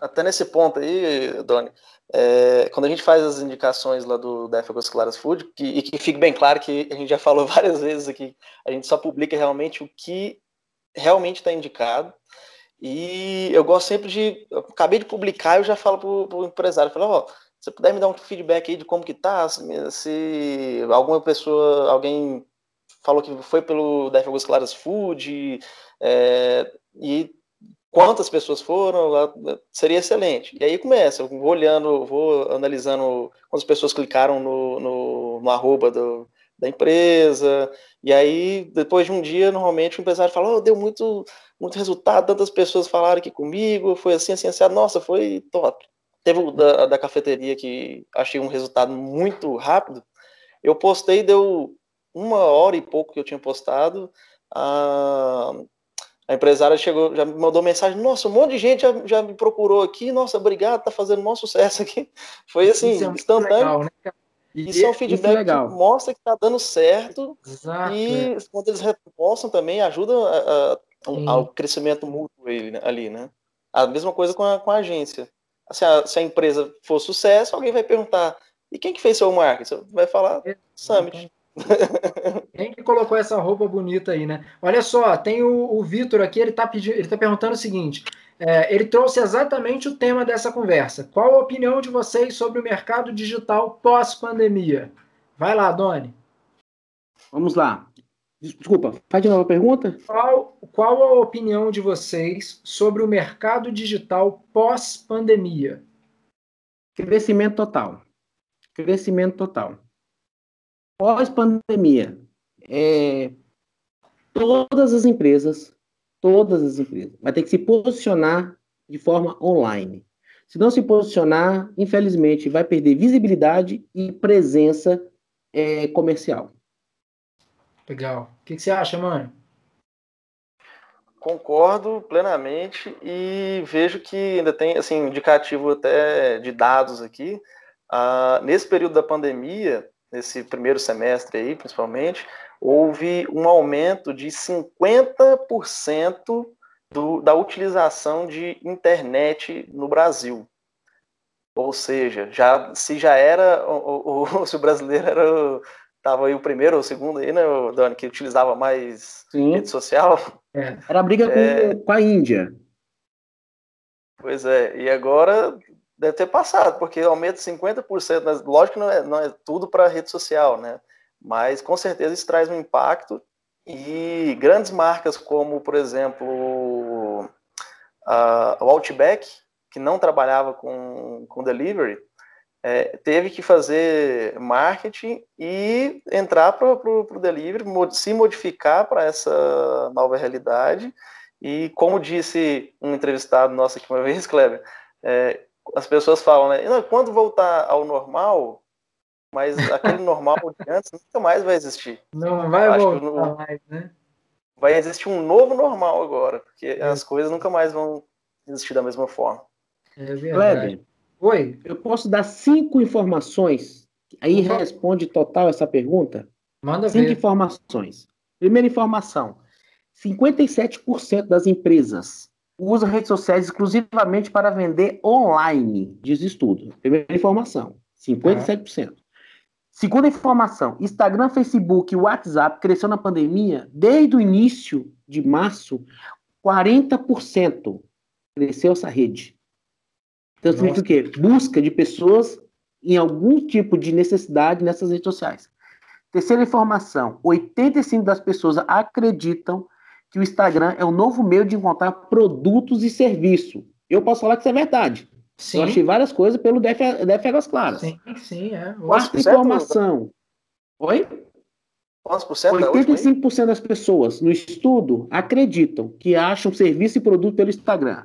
até nesse ponto aí, Doni, é, quando a gente faz as indicações lá do da Águas Claras Food, que, e que fique bem claro que a gente já falou [LAUGHS] várias vezes aqui, a gente só publica realmente o que realmente está indicado. E eu gosto sempre de. Acabei de publicar, eu já falo pro, pro empresário, falo, ó, oh, você puder me dar um feedback aí de como que tá, se, se alguma pessoa, alguém falou que foi pelo DF Águas Claras Food, é, e quantas pessoas foram, seria excelente. E aí começa, eu vou olhando, vou analisando quantas pessoas clicaram no, no, no arroba do, da empresa, e aí, depois de um dia, normalmente o empresário fala, oh, deu muito muito resultado, tantas pessoas falaram aqui comigo, foi assim, assim, assim, nossa, foi top. Teve o da, da cafeteria que achei um resultado muito rápido. Eu postei, deu uma hora e pouco que eu tinha postado. A, a empresária chegou, já me mandou mensagem, nossa, um monte de gente já, já me procurou aqui, nossa, obrigado, tá fazendo um sucesso aqui. Foi assim, é instantâneo. Legal, né? Isso é um feedback é que mostra que está dando certo. Exato, e é. quando eles repostam também, ajuda a, a ao crescimento mútuo ele, né, ali, né? A mesma coisa com a, com a agência. Se a, se a empresa for sucesso, alguém vai perguntar, e quem que fez seu marketing? Você vai falar Summit. [LAUGHS] Quem que colocou essa roupa bonita aí, né? Olha só, tem o, o Vitor aqui, ele está pedindo, ele tá perguntando o seguinte: é, ele trouxe exatamente o tema dessa conversa. Qual a opinião de vocês sobre o mercado digital pós-pandemia? Vai lá, Doni. Vamos lá. Desculpa, faz de novo a pergunta. Qual, qual a opinião de vocês sobre o mercado digital pós-pandemia? Crescimento total. Crescimento total. Pós-pandemia, é, todas as empresas, todas as empresas, vai ter que se posicionar de forma online. Se não se posicionar, infelizmente, vai perder visibilidade e presença é, comercial. Legal. O que, que você acha, mano? Concordo plenamente e vejo que ainda tem assim indicativo até de dados aqui. Ah, nesse período da pandemia, nesse primeiro semestre aí, principalmente, houve um aumento de 50% do, da utilização de internet no Brasil. Ou seja, já se já era o, o [LAUGHS] se o brasileiro era estava aí o primeiro ou o segundo aí, né, Dani, que utilizava mais Sim. rede social. É. Era a briga é... com, com a Índia. Pois é, e agora deve ter passado, porque aumenta 50%, mas lógico que não é, não é tudo para rede social, né? Mas com certeza isso traz um impacto e grandes marcas como, por exemplo, o Outback, que não trabalhava com, com delivery, é, teve que fazer marketing e entrar para o delivery, se modificar para essa nova realidade. E como disse um entrevistado nosso aqui uma [LAUGHS] vez, Kleber, é, as pessoas falam, né? Quando voltar ao normal, mas aquele normal de antes nunca mais vai existir. Não vai Acho voltar no, mais, né? Vai existir um novo normal agora, porque é. as coisas nunca mais vão existir da mesma forma. É verdade. Oi. Eu posso dar cinco informações, aí uhum. responde total essa pergunta? Manda cinco ver. Cinco informações. Primeira informação, 57% das empresas usa redes sociais exclusivamente para vender online, diz estudo. Primeira informação, 57%. É. Segunda informação, Instagram, Facebook e WhatsApp cresceu na pandemia desde o início de março, 40% cresceu essa rede. Então significa o quê? Busca de pessoas em algum tipo de necessidade nessas redes sociais. Terceira informação, 85% das pessoas acreditam que o Instagram é o novo meio de encontrar produtos e serviços. Eu posso falar que isso é verdade. Sim. Eu achei várias coisas pelo DF, DF Águas Claras. Sim, sim, é. Quarta informação. Oi? 85% das pessoas no estudo acreditam que acham serviço e produto pelo Instagram.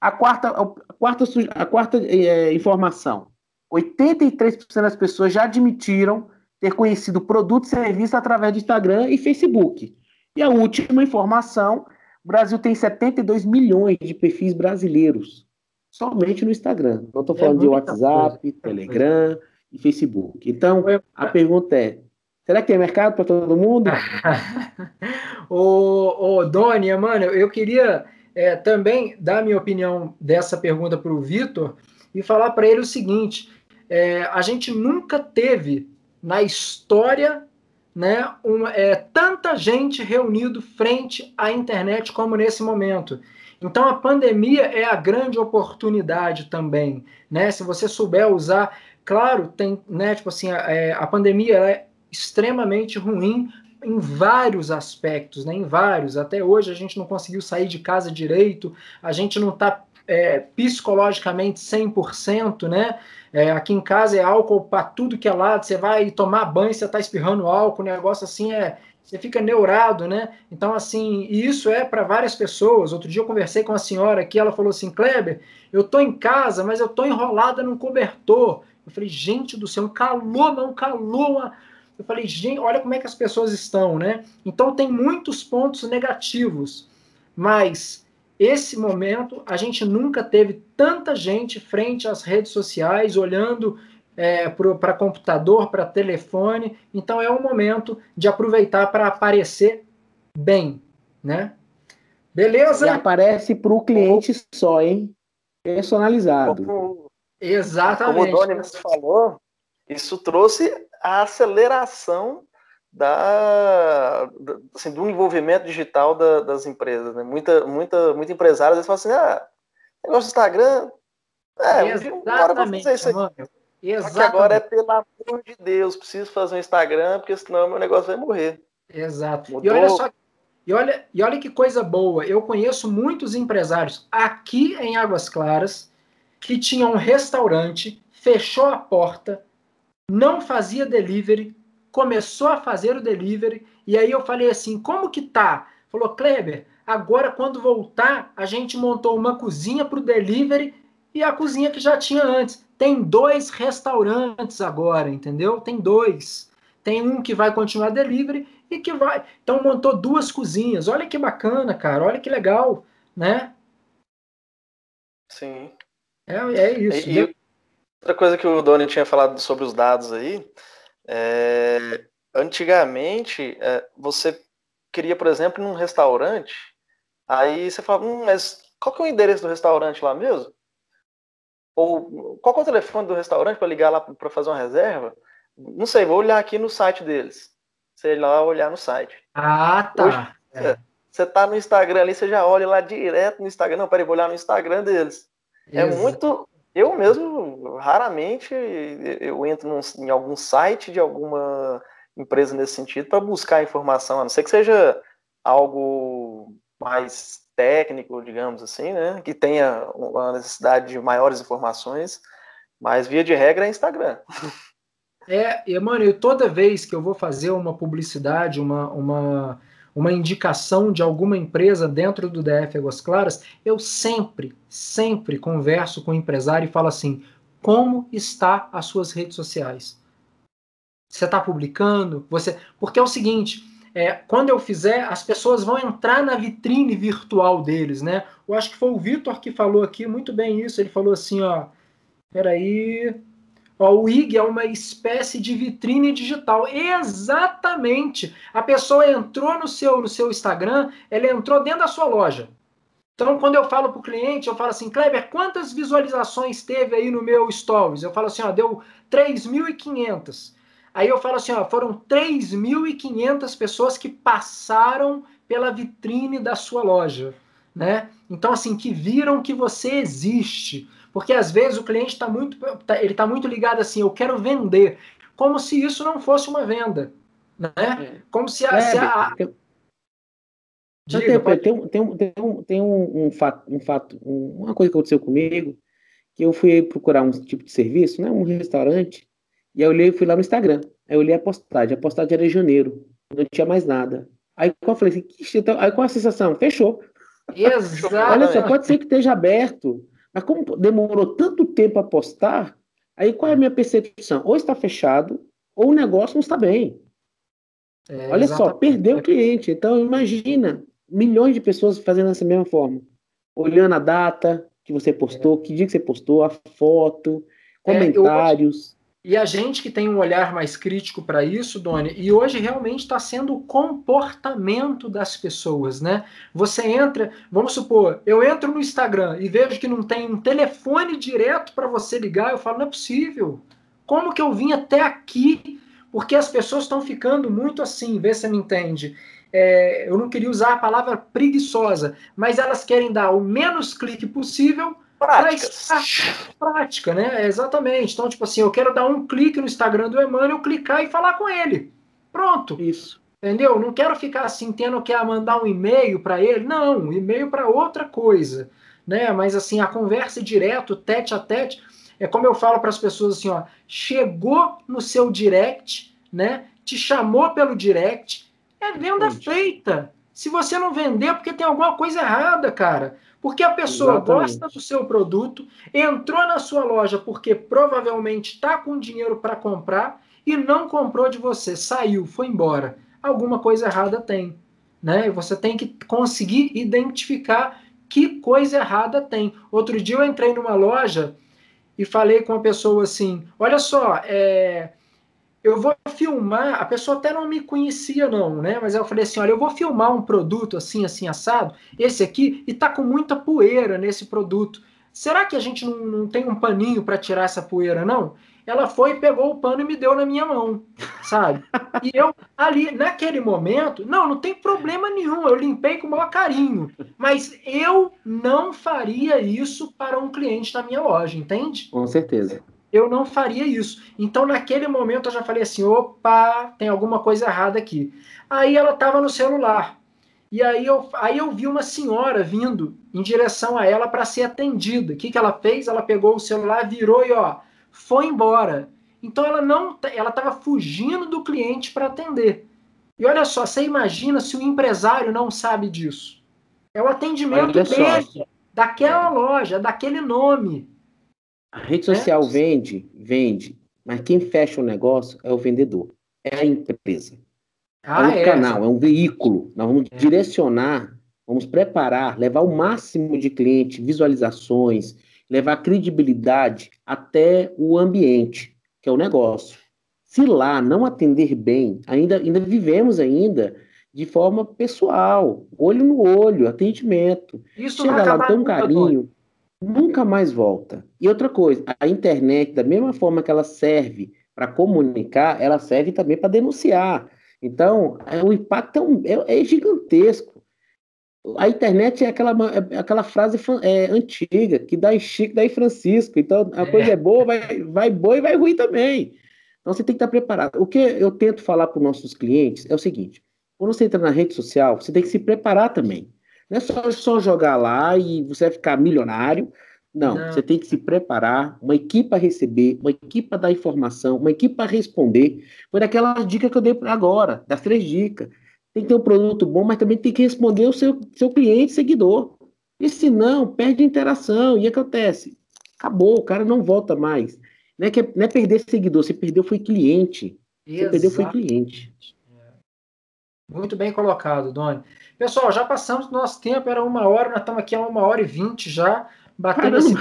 A quarta, a quarta, a quarta é, informação: 83% das pessoas já admitiram ter conhecido produto e serviço através do Instagram e Facebook. E a última informação: o Brasil tem 72 milhões de perfis brasileiros somente no Instagram. Não estou é falando é de WhatsApp, coisa. Telegram e Facebook. Então, a pergunta é: será que tem mercado para todo mundo? [LAUGHS] ô, ô, Doni, mano, eu queria é, também dar minha opinião dessa pergunta para o Vitor e falar para ele o seguinte: é, a gente nunca teve na história né, uma, é, tanta gente reunido frente à internet como nesse momento. Então a pandemia é a grande oportunidade também, né? Se você souber usar, claro, tem, né? Tipo assim, a, é, a pandemia é extremamente ruim em vários aspectos, né? Em vários. Até hoje a gente não conseguiu sair de casa direito, a gente não está é, psicologicamente 100%, né? É, aqui em casa é álcool para tudo que é lado. Você vai tomar banho, você está espirrando álcool, o negócio assim é. Você fica neurado, né? Então, assim, isso é para várias pessoas. Outro dia eu conversei com uma senhora aqui, ela falou assim: Kleber, eu tô em casa, mas eu tô enrolada num cobertor. Eu falei, gente do céu, um calor, não, um calor. Eu falei, gente, olha como é que as pessoas estão, né? Então, tem muitos pontos negativos, mas esse momento a gente nunca teve tanta gente frente às redes sociais, olhando é, para computador, para telefone. Então é um momento de aproveitar para aparecer bem, né? Beleza? E aparece para o cliente só, hein? Personalizado. Como, Exatamente. Como o Doni falou, isso trouxe a aceleração da, assim, do envolvimento digital da, das empresas. Né? Muita, muita, muita empresária às vezes fala assim, ah, negócio do Instagram, é, Exatamente, um isso aí. Exatamente. agora é pelo amor de Deus, preciso fazer um Instagram, porque senão meu negócio vai morrer. Exato. Mudou. E olha só, e olha, e olha que coisa boa, eu conheço muitos empresários aqui em Águas Claras que tinham um restaurante, fechou a porta, não fazia delivery, começou a fazer o delivery, e aí eu falei assim: como que tá? Falou, Kleber, agora quando voltar, a gente montou uma cozinha para o delivery e a cozinha que já tinha antes. Tem dois restaurantes agora, entendeu? Tem dois. Tem um que vai continuar delivery e que vai. Então montou duas cozinhas. Olha que bacana, cara. Olha que legal, né? Sim. É, é isso. E, e outra coisa que o Doni tinha falado sobre os dados aí, é, antigamente é, você queria, por exemplo, num restaurante, aí você falava, hum, mas qual que é o endereço do restaurante lá mesmo? Ou qual é o telefone do restaurante para ligar lá para fazer uma reserva? Não sei, vou olhar aqui no site deles. Sei lá olhar no site. Ah, tá. Hoje, é. Você tá no Instagram ali, você já olha lá direto no Instagram. Não, peraí, vou olhar no Instagram deles. É muito. Eu mesmo, raramente, eu entro num, em algum site de alguma empresa nesse sentido para buscar informação, a não ser que seja algo mais técnico, digamos assim, né? Que tenha uma necessidade de maiores informações, mas via de regra é Instagram. É, e, mano, eu, toda vez que eu vou fazer uma publicidade, uma, uma, uma indicação de alguma empresa dentro do DF Águas Claras, eu sempre, sempre converso com o empresário e falo assim: como está as suas redes sociais? Você está publicando? Você, porque é o seguinte, é, quando eu fizer, as pessoas vão entrar na vitrine virtual deles, né? Eu acho que foi o Vitor que falou aqui muito bem isso. Ele falou assim, ó, peraí, ó, o IG é uma espécie de vitrine digital. Exatamente. A pessoa entrou no seu no seu Instagram, ela entrou dentro da sua loja. Então, quando eu falo para o cliente, eu falo assim, Kleber, quantas visualizações teve aí no meu Stories? Eu falo assim, ó, deu 3.500. Aí eu falo assim, ó, foram 3.500 pessoas que passaram pela vitrine da sua loja, né? Então assim, que viram que você existe, porque às vezes o cliente está muito, tá, ele está muito ligado assim, eu quero vender, como se isso não fosse uma venda, né? É. Como se a, é, se a... Tem, Diga, tem, tem, tem, tem, um, tem um, um, fato, um fato, uma coisa que aconteceu comigo, que eu fui procurar um tipo de serviço, né, um restaurante, e aí eu olhei, fui lá no Instagram. Aí eu olhei a postagem. A postagem era em janeiro. Não tinha mais nada. Aí eu falei assim, então, aí qual a sensação? Fechou. [LAUGHS] Exato. Olha só, pode ser que esteja aberto. Mas como demorou tanto tempo a postar, aí qual é a minha percepção? Ou está fechado, ou o negócio não está bem. É, Olha exatamente. só, perdeu o cliente. Então, imagina, milhões de pessoas fazendo dessa mesma forma. Olhando a data que você postou, é. que dia que você postou, a foto, comentários. E a gente que tem um olhar mais crítico para isso, Doni, e hoje realmente está sendo o comportamento das pessoas, né? Você entra, vamos supor, eu entro no Instagram e vejo que não tem um telefone direto para você ligar, eu falo, não é possível. Como que eu vim até aqui? Porque as pessoas estão ficando muito assim, vê se você me entende. É, eu não queria usar a palavra preguiçosa, mas elas querem dar o menos clique possível Práticas. Prática, né? Exatamente. Então, tipo assim, eu quero dar um clique no Instagram do Emmanuel, clicar e falar com ele. Pronto. Isso. Entendeu? Não quero ficar assim, tendo que mandar um e-mail para ele. Não, um e-mail para outra coisa. Né? Mas assim, a conversa direto, tete a tete, é como eu falo para as pessoas assim, ó, chegou no seu direct, né? Te chamou pelo direct, é venda feita. Se você não vender, é porque tem alguma coisa errada, cara. Porque a pessoa Exatamente. gosta do seu produto, entrou na sua loja porque provavelmente está com dinheiro para comprar e não comprou de você, saiu, foi embora. Alguma coisa errada tem. Né? Você tem que conseguir identificar que coisa errada tem. Outro dia eu entrei numa loja e falei com a pessoa assim: olha só, é, eu vou filmar, a pessoa até não me conhecia não, né? Mas eu falei assim, olha, eu vou filmar um produto assim, assim, assado, esse aqui, e tá com muita poeira nesse produto. Será que a gente não, não tem um paninho para tirar essa poeira, não? ela foi pegou o pano e me deu na minha mão, sabe? E eu, ali, naquele momento, não, não tem problema nenhum, eu limpei com o maior carinho, mas eu não faria isso para um cliente da minha loja, entende? Com certeza. Eu não faria isso. Então, naquele momento, eu já falei assim: opa, tem alguma coisa errada aqui. Aí ela estava no celular. E aí eu, aí eu vi uma senhora vindo em direção a ela para ser atendida. O que, que ela fez? Ela pegou o celular, virou e ó, foi embora. Então ela não, ela estava fugindo do cliente para atender. E olha só, você imagina se o empresário não sabe disso? É o atendimento dele, daquela loja, daquele nome. A rede social é? vende, vende, mas quem fecha o negócio é o vendedor, é a empresa. Ah, é um é, canal, é um veículo. Nós vamos é. direcionar, vamos preparar, levar o máximo de cliente, visualizações, levar credibilidade até o ambiente, que é o negócio. Se lá não atender bem, ainda, ainda vivemos ainda de forma pessoal, olho no olho, atendimento. Isso Chega lá, dá um carinho, nunca mais volta. E outra coisa, a internet, da mesma forma que ela serve para comunicar, ela serve também para denunciar. Então, é, o impacto é, é, é, gigantesco. A internet é aquela, é aquela frase é, antiga, que dá em Chico, dá em Francisco. Então, a é. coisa é boa, vai, vai boa e vai ruim também. Então, você tem que estar preparado. O que eu tento falar para os nossos clientes é o seguinte: quando você entra na rede social, você tem que se preparar também. Não é só, só jogar lá e você vai ficar milionário. Não, não, você tem que se preparar, uma equipe a receber, uma equipe a dar informação, uma equipe a responder. Foi daquela dica que eu dei agora, das três dicas. Tem que ter um produto bom, mas também tem que responder o seu, seu cliente, seguidor. E se não, perde interação. E acontece? Acabou, o cara não volta mais. Não é, que, é, não é perder seguidor, você perdeu foi cliente. Você perdeu foi cliente. É. Muito bem colocado, Doni. Pessoal, já passamos do nosso tempo, era uma hora, nós estamos aqui a uma hora e vinte já batendo esse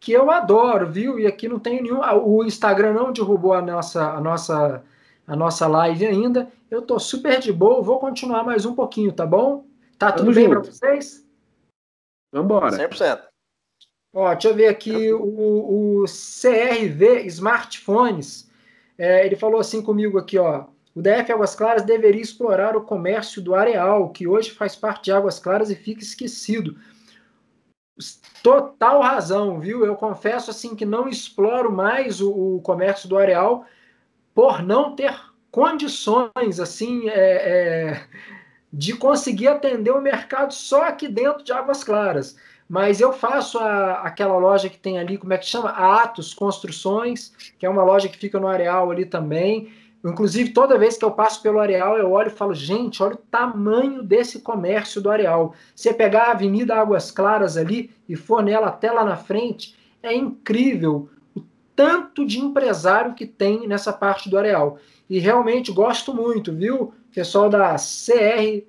que eu adoro, viu? E aqui não tem nenhum. O Instagram não derrubou a nossa, a nossa, a nossa live ainda. Eu tô super de boa, vou continuar mais um pouquinho, tá bom? Tá tudo bem para vocês? Vambora. 100%. Ó, deixa eu ver aqui o, o CRV Smartphones. É, ele falou assim comigo aqui, ó. O DF Águas Claras deveria explorar o comércio do areal, que hoje faz parte de Águas Claras e fica esquecido total razão, viu? Eu confesso assim que não exploro mais o, o comércio do areal por não ter condições assim é, é, de conseguir atender o mercado só aqui dentro de Águas Claras. Mas eu faço a, aquela loja que tem ali, como é que chama? A Atos Construções, que é uma loja que fica no areal ali também. Inclusive, toda vez que eu passo pelo areal, eu olho e falo, gente, olha o tamanho desse comércio do areal. Você pegar a Avenida Águas Claras ali e for nela até lá na frente, é incrível o tanto de empresário que tem nessa parte do areal. E realmente gosto muito, viu? Pessoal da CR,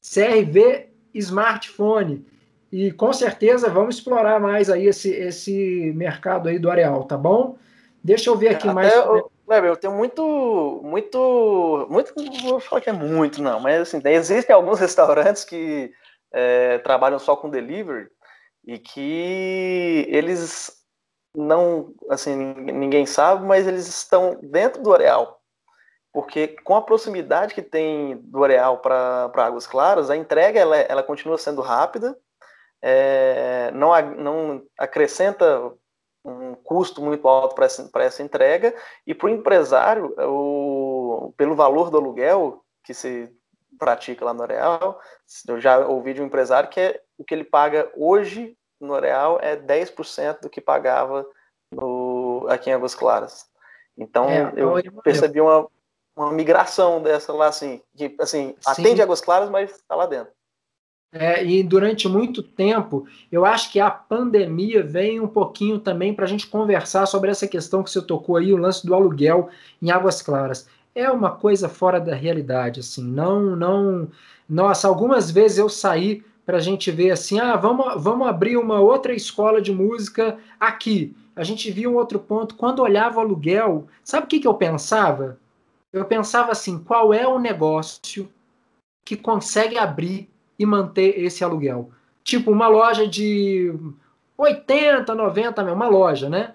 CRV Smartphone. E com certeza vamos explorar mais aí esse, esse mercado aí do areal, tá bom? Deixa eu ver aqui Até mais. Eu Kleber, eu tenho muito, muito, muito, vou falar que é muito, não, mas assim, existem alguns restaurantes que é, trabalham só com delivery e que eles não, assim, ninguém sabe, mas eles estão dentro do areal. Porque com a proximidade que tem do areal para Águas Claras, a entrega ela, ela continua sendo rápida, é, não, não acrescenta um custo muito alto para essa, essa entrega, e para o empresário, o, pelo valor do aluguel que se pratica lá no Areal, eu já ouvi de um empresário que é, o que ele paga hoje no Areal é 10% do que pagava no, aqui em Águas Claras. Então é, eu, eu percebi uma, uma migração dessa lá, assim, que assim, atende Águas Claras, mas está lá dentro. É, e durante muito tempo, eu acho que a pandemia vem um pouquinho também para a gente conversar sobre essa questão que você tocou aí, o lance do aluguel em Águas Claras. É uma coisa fora da realidade, assim. Não, não. Nossa, algumas vezes eu saí para a gente ver assim, ah, vamos, vamos abrir uma outra escola de música aqui. A gente via um outro ponto. Quando olhava o aluguel, sabe o que, que eu pensava? Eu pensava assim, qual é o negócio que consegue abrir e manter esse aluguel. Tipo, uma loja de 80, 90 mil, uma loja, né?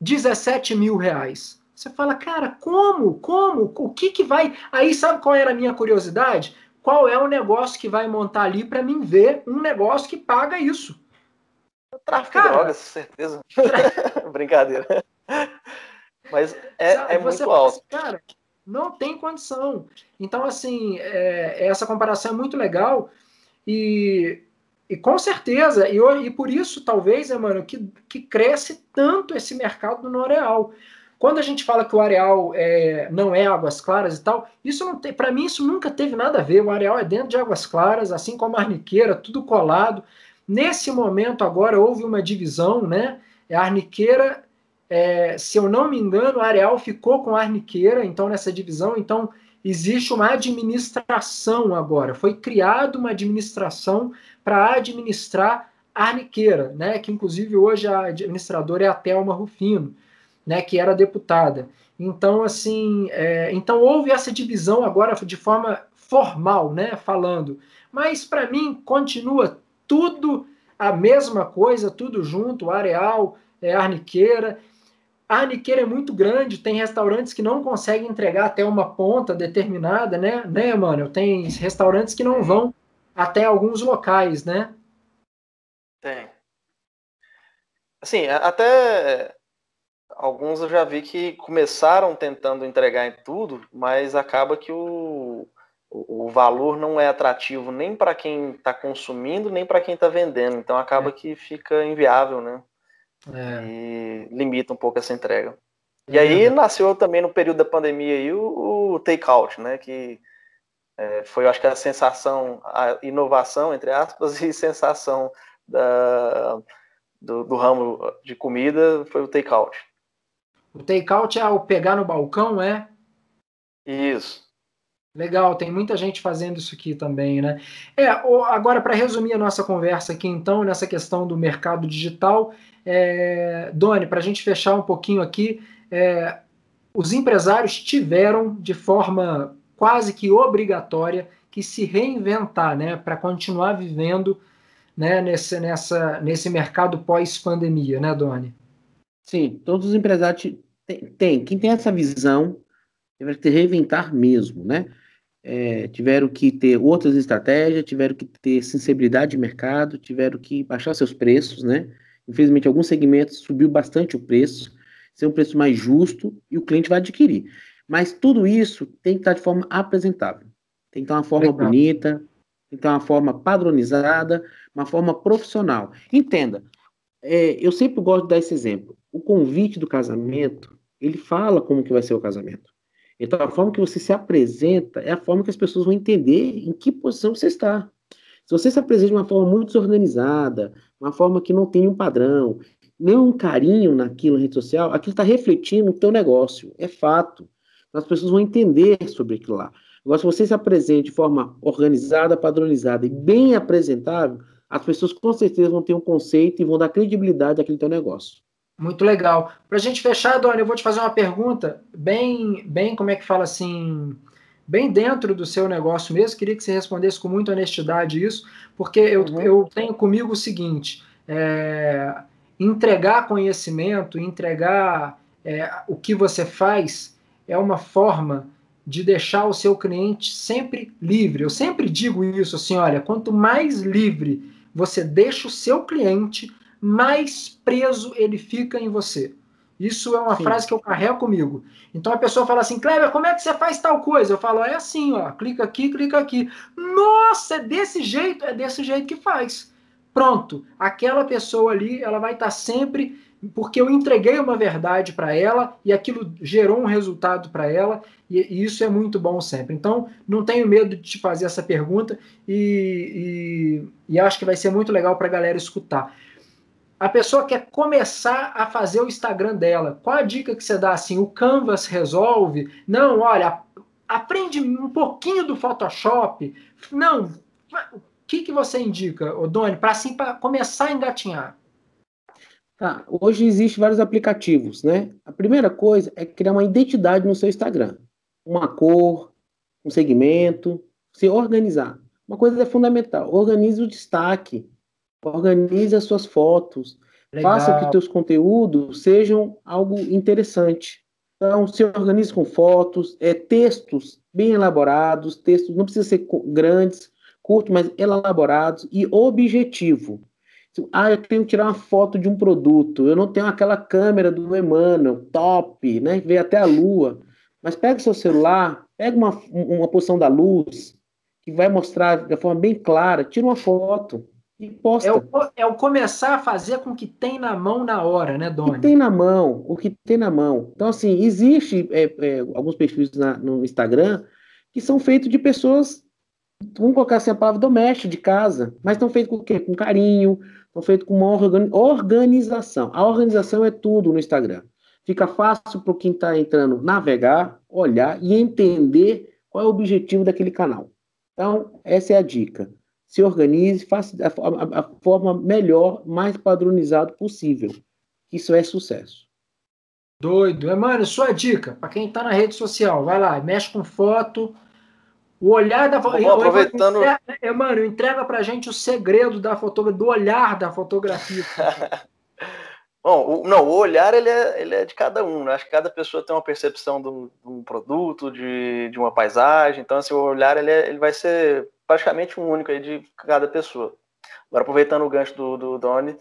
17 mil reais. Você fala, cara, como? Como? O que que vai. Aí sabe qual era a minha curiosidade? Qual é o negócio que vai montar ali para mim ver um negócio que paga isso? Tráfico cara, de drogas, certeza. [LAUGHS] Brincadeira. [LAUGHS] Mas é, é muito alto. Assim, cara, não tem condição. Então, assim, é, essa comparação é muito legal e, e com certeza, e, e por isso, talvez, é, mano, que, que cresce tanto esse mercado no Areal. Quando a gente fala que o areal é, não é águas claras e tal, isso não tem, para mim isso nunca teve nada a ver. O areal é dentro de águas claras, assim como a arniqueira, tudo colado. Nesse momento agora houve uma divisão, né? A arniqueira, é, se eu não me engano, a areal ficou com a arniqueira, então nessa divisão, então existe uma administração agora. Foi criada uma administração para administrar a arniqueira, né? Que inclusive hoje a administradora é a Thelma Rufino né, que era deputada. Então, assim, é, então houve essa divisão agora de forma formal, né, falando. Mas para mim continua tudo a mesma coisa, tudo junto, areal, é, arniqueira. A arniqueira é muito grande, tem restaurantes que não conseguem entregar até uma ponta determinada, né, né, mano? Tem restaurantes que não vão até alguns locais, né? Tem. Assim, até alguns eu já vi que começaram tentando entregar em tudo, mas acaba que o, o, o valor não é atrativo nem para quem está consumindo, nem para quem está vendendo. Então acaba é. que fica inviável, né? É. E limita um pouco essa entrega. E aí é. nasceu também no período da pandemia aí o, o take-out, né? Que é, foi, eu acho que a sensação, a inovação, entre aspas, [LAUGHS] e sensação da, do, do ramo de comida foi o take-out. O take-out é o pegar no balcão, é? Isso. Legal, tem muita gente fazendo isso aqui também, né? É, agora, para resumir a nossa conversa aqui, então, nessa questão do mercado digital, é, Doni, para a gente fechar um pouquinho aqui, é, os empresários tiveram, de forma quase que obrigatória, que se reinventar, né, para continuar vivendo né, nesse, nessa, nesse mercado pós-pandemia, né, Doni? Sim, todos os empresários têm. Quem tem essa visão tiveram que reinventar mesmo, né? É, tiveram que ter outras estratégias, tiveram que ter sensibilidade de mercado, tiveram que baixar seus preços, né? Infelizmente, alguns segmentos subiu bastante o preço, ser um preço mais justo e o cliente vai adquirir. Mas tudo isso tem que estar de forma apresentável. Tem que estar uma forma Legal. bonita, tem que estar uma forma padronizada, uma forma profissional. Entenda, é, eu sempre gosto de dar esse exemplo o convite do casamento, ele fala como que vai ser o casamento. Então, a forma que você se apresenta é a forma que as pessoas vão entender em que posição você está. Se você se apresenta de uma forma muito desorganizada, uma forma que não tem um padrão, nem um carinho naquilo na rede social, aquilo está refletindo no teu negócio, é fato. As pessoas vão entender sobre aquilo lá. Agora, se você se apresenta de forma organizada, padronizada e bem apresentável, as pessoas com certeza vão ter um conceito e vão dar credibilidade àquele teu negócio. Muito legal. Para a gente fechar, Dona, eu vou te fazer uma pergunta bem, bem, como é que fala assim, bem dentro do seu negócio mesmo. Queria que você respondesse com muita honestidade isso, porque eu, uhum. eu tenho comigo o seguinte: é, entregar conhecimento, entregar é, o que você faz é uma forma de deixar o seu cliente sempre livre. Eu sempre digo isso assim: olha, quanto mais livre você deixa o seu cliente, mais preso ele fica em você. Isso é uma Sim. frase que eu carrego comigo. Então a pessoa fala assim, Kleber, como é que você faz tal coisa? Eu falo, é assim, ó, clica aqui, clica aqui. Nossa, é desse jeito? É desse jeito que faz. Pronto, aquela pessoa ali, ela vai estar sempre porque eu entreguei uma verdade para ela e aquilo gerou um resultado para ela e, e, isso é muito bom sempre. Então, não tenho medo de te fazer essa pergunta e, e, e acho que vai ser muito legal para a galera escutar a pessoa quer começar a fazer o Instagram dela. Qual a dica que você dá assim? O Canvas resolve? Não, olha, aprende um pouquinho do Photoshop. Não, o que, que você indica, Doni, para assim para começar a engatinhar? Tá, hoje existem vários aplicativos, né? A primeira coisa é criar uma identidade no seu Instagram. Uma cor, um segmento, se organizar. Uma coisa é fundamental, organize o destaque Organize as suas fotos. Legal. Faça que teus conteúdos sejam algo interessante. Então, se organize com fotos, é, textos bem elaborados, textos não precisa ser grandes, curtos, mas elaborados e objetivo. Ah, eu tenho que tirar uma foto de um produto, eu não tenho aquela câmera do Emmanuel, top, né? Vê até a lua. Mas pega seu celular, pega uma, uma posição da luz, que vai mostrar de forma bem clara, tira uma foto e posta. É o, é o começar a fazer com o que tem na mão na hora, né, Doni? O que tem na mão, o que tem na mão. Então, assim, existe é, é, alguns perfis na, no Instagram que são feitos de pessoas, vamos colocar assim a palavra doméstico, de casa, mas estão feitos com o quê? Com carinho, estão feitos com uma organização. A organização é tudo no Instagram. Fica fácil para quem está entrando navegar, olhar e entender qual é o objetivo daquele canal. Então, essa é a dica se organize, faça a, a, a forma melhor, mais padronizado possível. Isso é sucesso. Doido. Emmanuel, sua dica, para quem está na rede social, vai lá, mexe com foto, o olhar da foto. Aproveitando. Emmanuel, entrega para gente o segredo da fotografia, do olhar da fotografia. [LAUGHS] Bom, o, não, o olhar ele é, ele é de cada um, né? Acho que cada pessoa tem uma percepção do, de um produto, de, de uma paisagem. Então, assim, o olhar ele, é, ele vai ser praticamente um único aí de cada pessoa. Agora, aproveitando o gancho do, do Doni,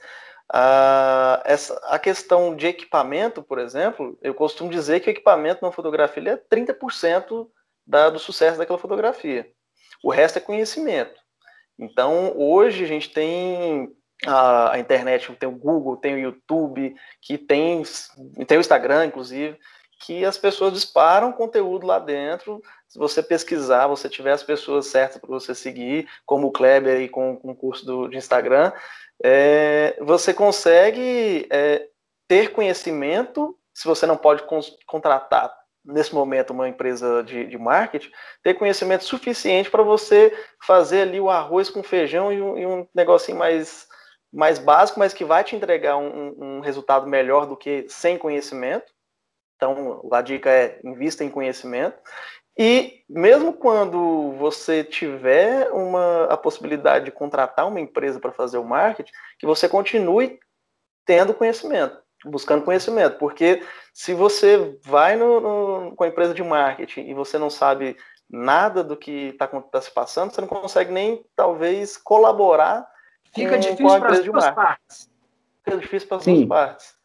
a, essa, a questão de equipamento, por exemplo, eu costumo dizer que o equipamento na fotografia é 30% da, do sucesso daquela fotografia. O resto é conhecimento. Então, hoje a gente tem a, a, internet, tem o Google, tem o YouTube, que tem, tem o Instagram, inclusive, que as pessoas disparam conteúdo lá dentro. Se você pesquisar, você tiver as pessoas certas para você seguir, como o Kleber aí com, com o curso do, de Instagram, é, você consegue é, ter conhecimento, se você não pode contratar nesse momento uma empresa de, de marketing, ter conhecimento suficiente para você fazer ali o arroz com feijão e um, e um negocinho mais, mais básico, mas que vai te entregar um, um resultado melhor do que sem conhecimento. Então, a dica é invista em conhecimento. E mesmo quando você tiver uma, a possibilidade de contratar uma empresa para fazer o marketing, que você continue tendo conhecimento, buscando conhecimento. Porque se você vai no, no, com a empresa de marketing e você não sabe nada do que está tá se passando, você não consegue nem, talvez, colaborar Fica com, difícil com a empresa de marketing. Partes. Fica difícil para as duas partes.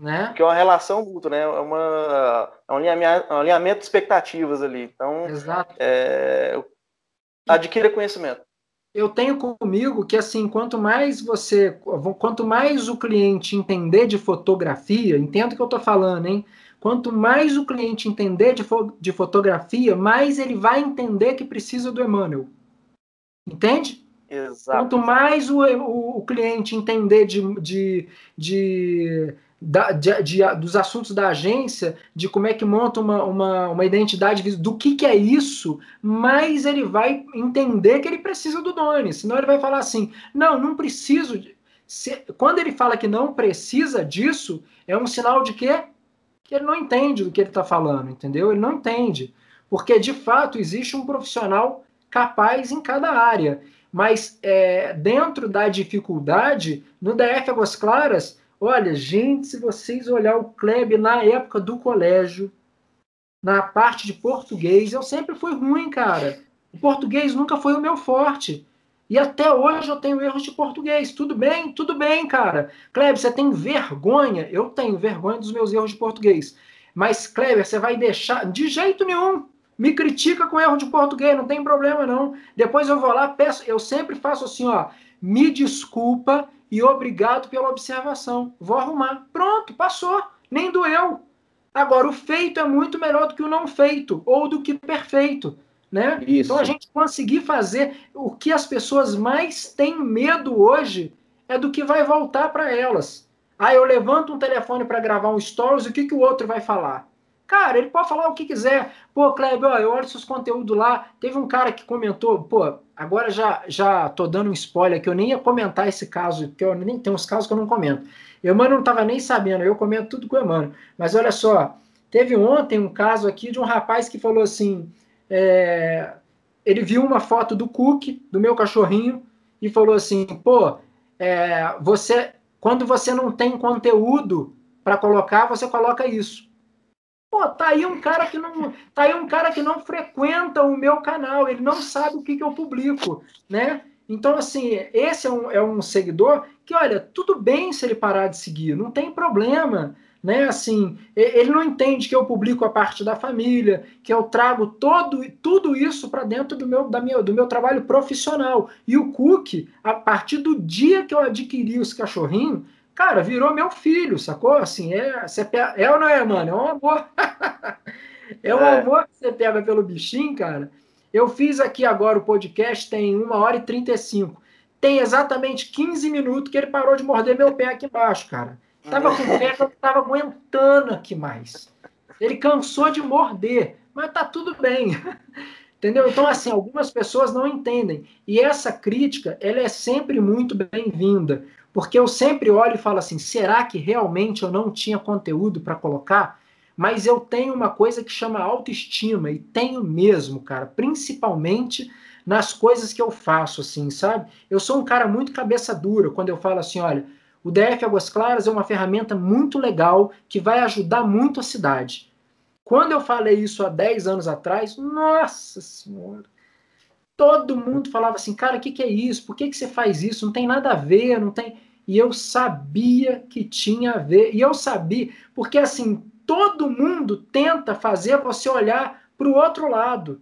Né? Que é uma relação mútua, né? É, uma, é um, alinhamento, um alinhamento de expectativas ali. Então, Exato. É, adquira conhecimento. Eu tenho comigo que assim, quanto mais você, quanto mais o cliente entender de fotografia, entendo o que eu estou falando, hein? Quanto mais o cliente entender de, fo de fotografia, mais ele vai entender que precisa do Emmanuel. Entende? Exato. Quanto mais o, o, o cliente entender de, de, de da, de, de, dos assuntos da agência, de como é que monta uma, uma, uma identidade, do que, que é isso, mais ele vai entender que ele precisa do Doni. Senão ele vai falar assim: não, não preciso. Se, quando ele fala que não precisa disso, é um sinal de quê? Que ele não entende do que ele está falando, entendeu? Ele não entende. Porque de fato existe um profissional capaz em cada área. Mas é, dentro da dificuldade, no DF Águas Claras, Olha, gente, se vocês olhar o Kleb na época do colégio, na parte de português, eu sempre fui ruim, cara. O português nunca foi o meu forte. E até hoje eu tenho erros de português. Tudo bem? Tudo bem, cara. Kleber, você tem vergonha? Eu tenho vergonha dos meus erros de português. Mas, Kleber, você vai deixar. De jeito nenhum. Me critica com erro de português, não tem problema não. Depois eu vou lá, peço. Eu sempre faço assim, ó. Me desculpa, e obrigado pela observação. Vou arrumar. Pronto, passou. Nem doeu. Agora, o feito é muito melhor do que o não feito, ou do que perfeito. Né? Isso. Então, a gente conseguir fazer o que as pessoas mais têm medo hoje é do que vai voltar para elas. Ah, eu levanto um telefone para gravar um stories, o que, que o outro vai falar? Cara, ele pode falar o que quiser. Pô, Kleber, ó, eu olho seus conteúdos lá. Teve um cara que comentou, pô, agora já já tô dando um spoiler que eu nem ia comentar esse caso, porque eu nem tem uns casos que eu não comento. Eu, mano, não tava nem sabendo, eu comento tudo com o Emano. Mas olha só, teve ontem um caso aqui de um rapaz que falou assim: é, ele viu uma foto do Cook, do meu cachorrinho, e falou assim: pô, é, você Quando você não tem conteúdo para colocar, você coloca isso. Pô, tá aí um cara que não, tá aí um cara que não frequenta o meu canal, ele não sabe o que, que eu publico, né? Então, assim, esse é um, é um seguidor que, olha, tudo bem se ele parar de seguir, não tem problema né? Assim, ele não entende que eu publico a parte da família, que eu trago todo, tudo isso para dentro do meu, da minha, do meu trabalho profissional. E o Cook, a partir do dia que eu adquiri os cachorrinhos, cara, virou meu filho, sacou? Assim, é, você pega, é ou não é, mano? É um amor. [LAUGHS] é um é. amor que você pega pelo bichinho, cara. Eu fiz aqui agora o podcast, tem 1 hora e 35. Tem exatamente 15 minutos que ele parou de morder meu pé aqui embaixo, cara. Tava com pé que eu tava aguentando aqui mais. Ele cansou de morder, mas tá tudo bem. [LAUGHS] Entendeu? Então, assim, algumas pessoas não entendem. E essa crítica, ela é sempre muito bem-vinda. Porque eu sempre olho e falo assim: será que realmente eu não tinha conteúdo para colocar? Mas eu tenho uma coisa que chama autoestima, e tenho mesmo, cara, principalmente nas coisas que eu faço, assim, sabe? Eu sou um cara muito cabeça dura quando eu falo assim: olha, o DF Águas Claras é uma ferramenta muito legal que vai ajudar muito a cidade. Quando eu falei isso há 10 anos atrás, nossa senhora, todo mundo falava assim, cara, o que, que é isso? Por que, que você faz isso? Não tem nada a ver, não tem. E eu sabia que tinha a ver. E eu sabia, porque assim, todo mundo tenta fazer você olhar para o outro lado.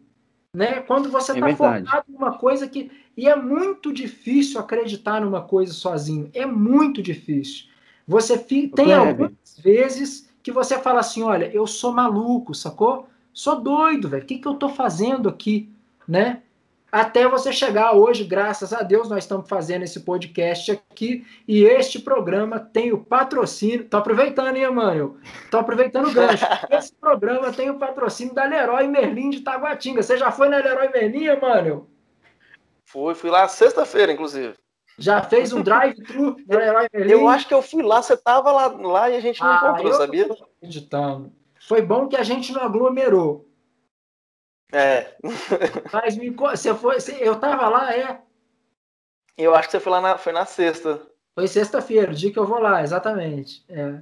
Né? Quando você está é tá focado em uma coisa que e é muito difícil acreditar numa coisa sozinho. É muito difícil. Você fi... tem algumas vezes que você fala assim: olha, eu sou maluco, sacou? Sou doido, velho. O que, que eu tô fazendo aqui? Né? Até você chegar hoje, graças a Deus, nós estamos fazendo esse podcast aqui e este programa tem o patrocínio. Tô aproveitando, hein, mano? Tô aproveitando o gancho. [LAUGHS] Esse programa tem o patrocínio da Leroy Merlin de Taguatinga. Você já foi na Leroy Merlin, mano? Fui, fui lá sexta-feira, inclusive. Já fez um drive-thru [LAUGHS] Eu acho que eu fui lá, você tava lá, lá e a gente não ah, encontrou, sabia? Acreditando. Foi bom que a gente não aglomerou. É. Mas me, você foi, você, eu tava lá, é. Eu acho que você foi lá na, foi na sexta. Foi sexta-feira, o dia que eu vou lá, exatamente. É.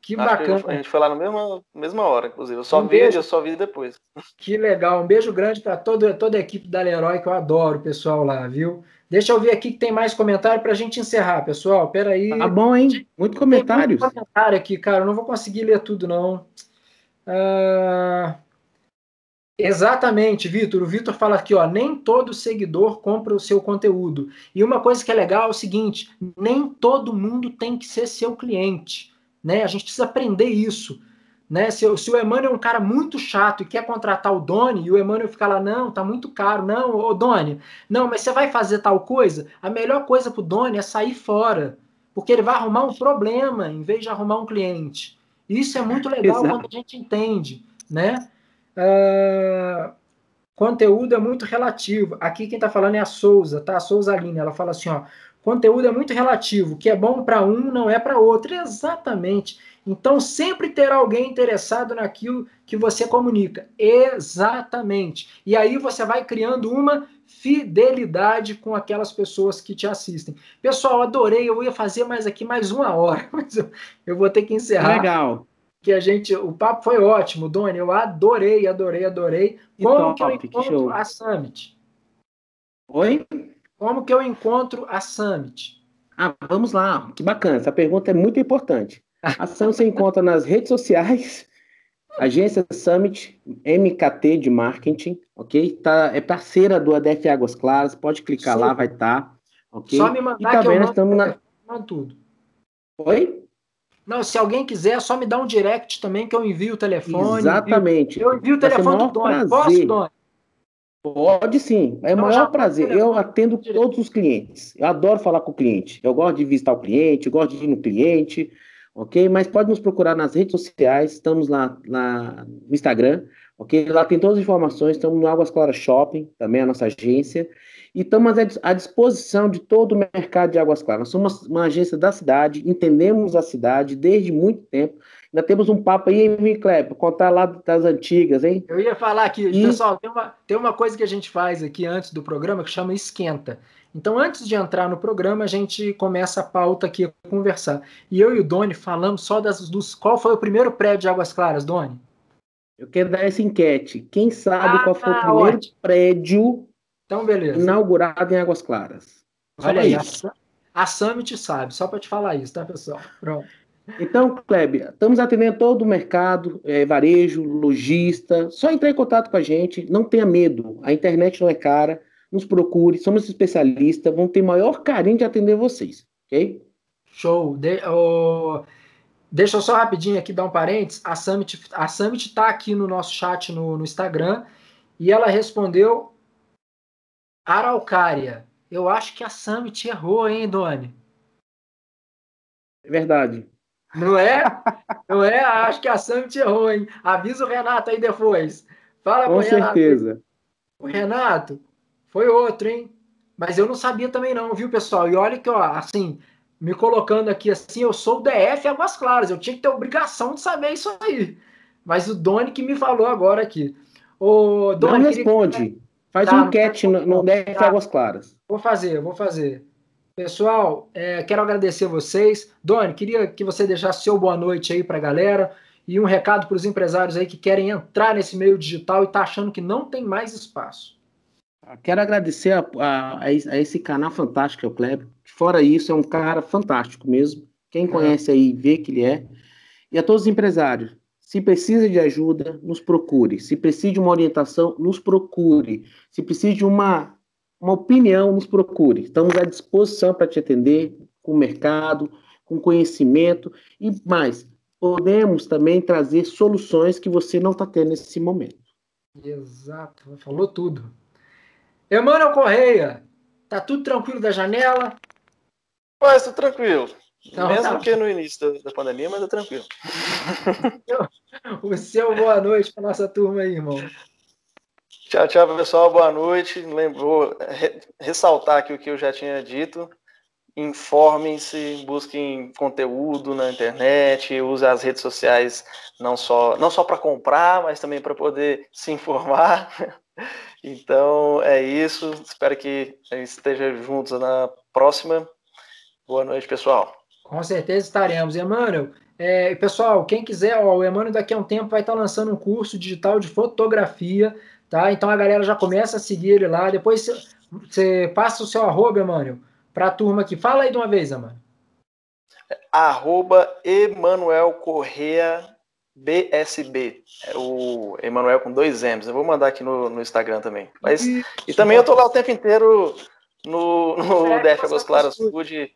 Que Acho bacana. Que a gente foi lá na mesma, mesma hora, inclusive. Eu só um vi, beijo. eu só vi depois. Que legal. Um beijo grande para toda, toda a equipe da Leroy, que eu adoro o pessoal lá, viu? Deixa eu ver aqui que tem mais comentário para a gente encerrar, pessoal. Peraí. Tá bom, hein? Muito comentários. Tem muito comentário aqui, cara. Eu não vou conseguir ler tudo, não. Ah, exatamente, Vitor. O Vitor fala aqui, ó. Nem todo seguidor compra o seu conteúdo. E uma coisa que é legal é o seguinte: nem todo mundo tem que ser seu cliente. Né? A gente precisa aprender isso. Né? Se, se o Emmanuel é um cara muito chato e quer contratar o Doni, e o Emmanuel fica lá, não, tá muito caro, não, ô Doni, não, mas você vai fazer tal coisa? A melhor coisa pro Doni é sair fora, porque ele vai arrumar um problema em vez de arrumar um cliente. Isso é muito legal Exato. quando a gente entende, né? Uh, conteúdo é muito relativo. Aqui quem está falando é a Souza, tá? A Souza Aline, ela fala assim, ó, Conteúdo é muito relativo, o que é bom para um não é para outro. Exatamente. Então sempre terá alguém interessado naquilo que você comunica. Exatamente. E aí você vai criando uma fidelidade com aquelas pessoas que te assistem. Pessoal, adorei. Eu ia fazer mais aqui mais uma hora, [LAUGHS] mas eu, eu vou ter que encerrar. Legal. Que a gente, o papo foi ótimo, Doni. Eu adorei, adorei, adorei. Como top, que eu encontro a Summit? Oi? Como que eu encontro a Summit? Ah, vamos lá. Que bacana. Essa pergunta é muito importante. A Summit você encontra nas redes sociais, [LAUGHS] Agência Summit, MKT de marketing, ok? Tá, é parceira do ADF Águas Claras, pode clicar Sim. lá, vai estar, tá, ok? Só me mandar e também nós estamos na... tudo. Oi? Não, se alguém quiser, só me dá um direct também que eu envio o telefone. Exatamente. Eu envio o telefone do Doni. Posso, Doni? Pode sim, é o maior prazer. Eu atendo todos os clientes. Eu adoro falar com o cliente. Eu gosto de visitar o cliente, eu gosto de ir no cliente, ok? Mas pode nos procurar nas redes sociais, estamos lá, lá no Instagram, ok? Lá tem todas as informações, estamos no Águas Claras Shopping, também a nossa agência, e estamos à disposição de todo o mercado de Águas Claras. Nós somos uma, agência da cidade, entendemos a cidade desde muito tempo, Ainda temos um papo aí, hein, Kleber? Contar lá das antigas, hein? Eu ia falar aqui, e... pessoal, tem uma, tem uma coisa que a gente faz aqui antes do programa que chama esquenta. Então, antes de entrar no programa, a gente começa a pauta aqui a conversar. E eu e o Doni falamos só das, dos. Qual foi o primeiro prédio de Águas Claras, Doni? Eu quero dar essa enquete. Quem sabe ah, qual foi o primeiro ótimo. prédio então, beleza. inaugurado em Águas Claras? Olha aí, isso. a, a Summit sabe, só para te falar isso, tá, pessoal? Pronto. Então, Kleber, estamos atendendo todo o mercado, é, varejo, lojista. Só entrar em contato com a gente, não tenha medo. A internet não é cara. Nos procure, somos especialistas, vamos ter maior carinho de atender vocês, ok? Show. De, oh, deixa eu só rapidinho aqui dar um parênteses. A Summit a Summit está aqui no nosso chat no, no Instagram e ela respondeu Araucária. Eu acho que a Summit errou, hein, Doni? É verdade. Não é? Não é? Acho que a Summit errou, hein? Avisa o Renato aí depois. Fala Com certeza. O Renato foi outro, hein? Mas eu não sabia também não, viu, pessoal? E olha que, ó, assim, me colocando aqui assim, eu sou o DF Águas Claras, eu tinha que ter obrigação de saber isso aí. Mas o Doni que me falou agora aqui. O Doni, não responde. Que... Faz tá, um enquete no, no DF tá. Águas Claras. Vou fazer, vou fazer. Pessoal, é, quero agradecer vocês. Doni, queria que você deixasse seu boa noite aí para a galera e um recado para os empresários aí que querem entrar nesse meio digital e tá achando que não tem mais espaço. Quero agradecer a, a, a esse canal fantástico que é o Kleber. Fora isso, é um cara fantástico mesmo. Quem é. conhece aí vê que ele é. E a todos os empresários, se precisa de ajuda, nos procure. Se precisa de uma orientação, nos procure. Se precisa de uma uma opinião, nos procure. Estamos à disposição para te atender com o mercado, com conhecimento e mais. Podemos também trazer soluções que você não está tendo nesse momento. Exato, falou tudo. Emanuel Correia, tá tudo tranquilo da janela? Pois, tô tranquilo. Então, Mesmo tá. que no início da, da pandemia, mas é tranquilo. [LAUGHS] o seu boa noite para nossa turma aí, irmão. Tchau, tchau, pessoal. Boa noite. Vou ressaltar aqui o que eu já tinha dito. Informem-se, busquem conteúdo na internet, use as redes sociais não só, não só para comprar, mas também para poder [LAUGHS] se informar. Então é isso. Espero que a gente esteja juntos na próxima. Boa noite, pessoal. Com certeza estaremos. Emmanuel, é, pessoal, quem quiser, ó, o Emmanuel daqui a um tempo vai estar lançando um curso digital de fotografia tá? Então a galera já começa a seguir ele lá. Depois você passa o seu arroba, Emmanuel, para a turma aqui. Fala aí de uma vez, Emmanuel. Arroba Emanuel Correa BSB. É o Emanuel com dois M's. Eu vou mandar aqui no, no Instagram também. Mas, e também eu tô lá o tempo inteiro no, no é, [LAUGHS] DF Águas Claras Food.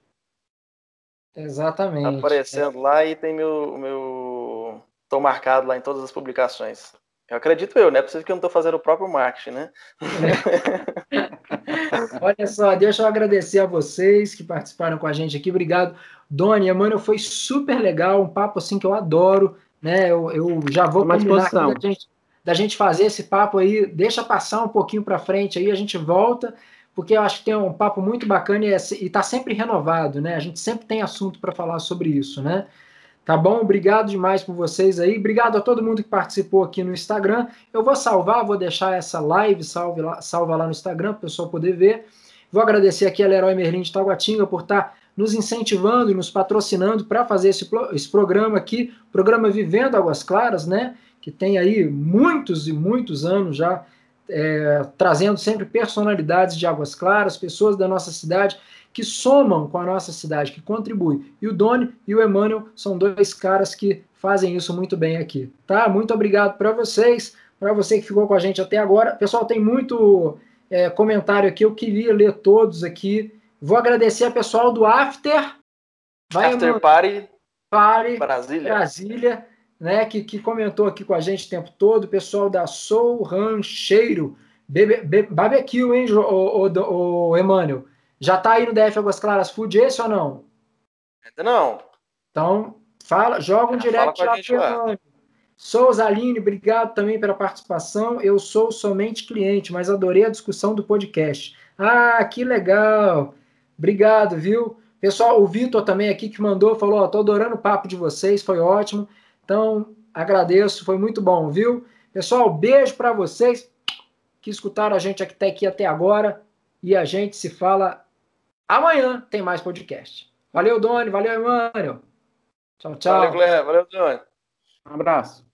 Exatamente. Aparecendo é. lá e tem meu, meu. Tô marcado lá em todas as publicações. Eu acredito eu, né? Preciso que eu não estou fazendo o próprio marketing, né? [LAUGHS] Olha só, deixa eu agradecer a vocês que participaram com a gente aqui. Obrigado, Doni. Mano, foi super legal, um papo assim que eu adoro, né? Eu, eu já vou Mais combinar da gente, da gente fazer esse papo aí. Deixa passar um pouquinho para frente aí, a gente volta, porque eu acho que tem um papo muito bacana e está sempre renovado, né? A gente sempre tem assunto para falar sobre isso, né? Tá bom? Obrigado demais por vocês aí. Obrigado a todo mundo que participou aqui no Instagram. Eu vou salvar, vou deixar essa live salve lá, salva lá no Instagram para o pessoal poder ver. Vou agradecer aqui a Leroy Merlin de Taguatinga por estar tá nos incentivando e nos patrocinando para fazer esse, esse programa aqui, programa Vivendo Águas Claras, né? Que tem aí muitos e muitos anos já é, trazendo sempre personalidades de Águas Claras, pessoas da nossa cidade que somam com a nossa cidade, que contribuem. E o Doni e o Emmanuel são dois caras que fazem isso muito bem aqui. Tá? Muito obrigado para vocês, para você que ficou com a gente até agora. Pessoal, tem muito é, comentário aqui, eu queria ler todos aqui. Vou agradecer a pessoal do After. Vai, After. Party. Party Brasília. Brasília, né, que, que comentou aqui com a gente o tempo todo. O pessoal da Soul Rancheiro. Barbecue, hein, o, o, o, Emmanuel? Já está aí no DF Águas Claras Food esse ou não? Ainda não. Então, fala, joga um direct lá para Souza Aline, obrigado também pela participação. Eu sou somente cliente, mas adorei a discussão do podcast. Ah, que legal! Obrigado, viu? Pessoal, o Vitor também aqui que mandou, falou: ó, tô adorando o papo de vocês, foi ótimo. Então, agradeço, foi muito bom, viu? Pessoal, beijo para vocês que escutaram a gente até aqui até agora e a gente se fala amanhã. Tem mais podcast. Valeu, Doni, valeu, Emmanuel. Tchau, tchau. Valeu, Guilherme, valeu, Doni. Um abraço.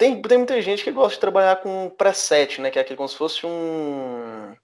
Tem, tem muita gente que gosta de trabalhar com preset, né? Que é aquele como se fosse um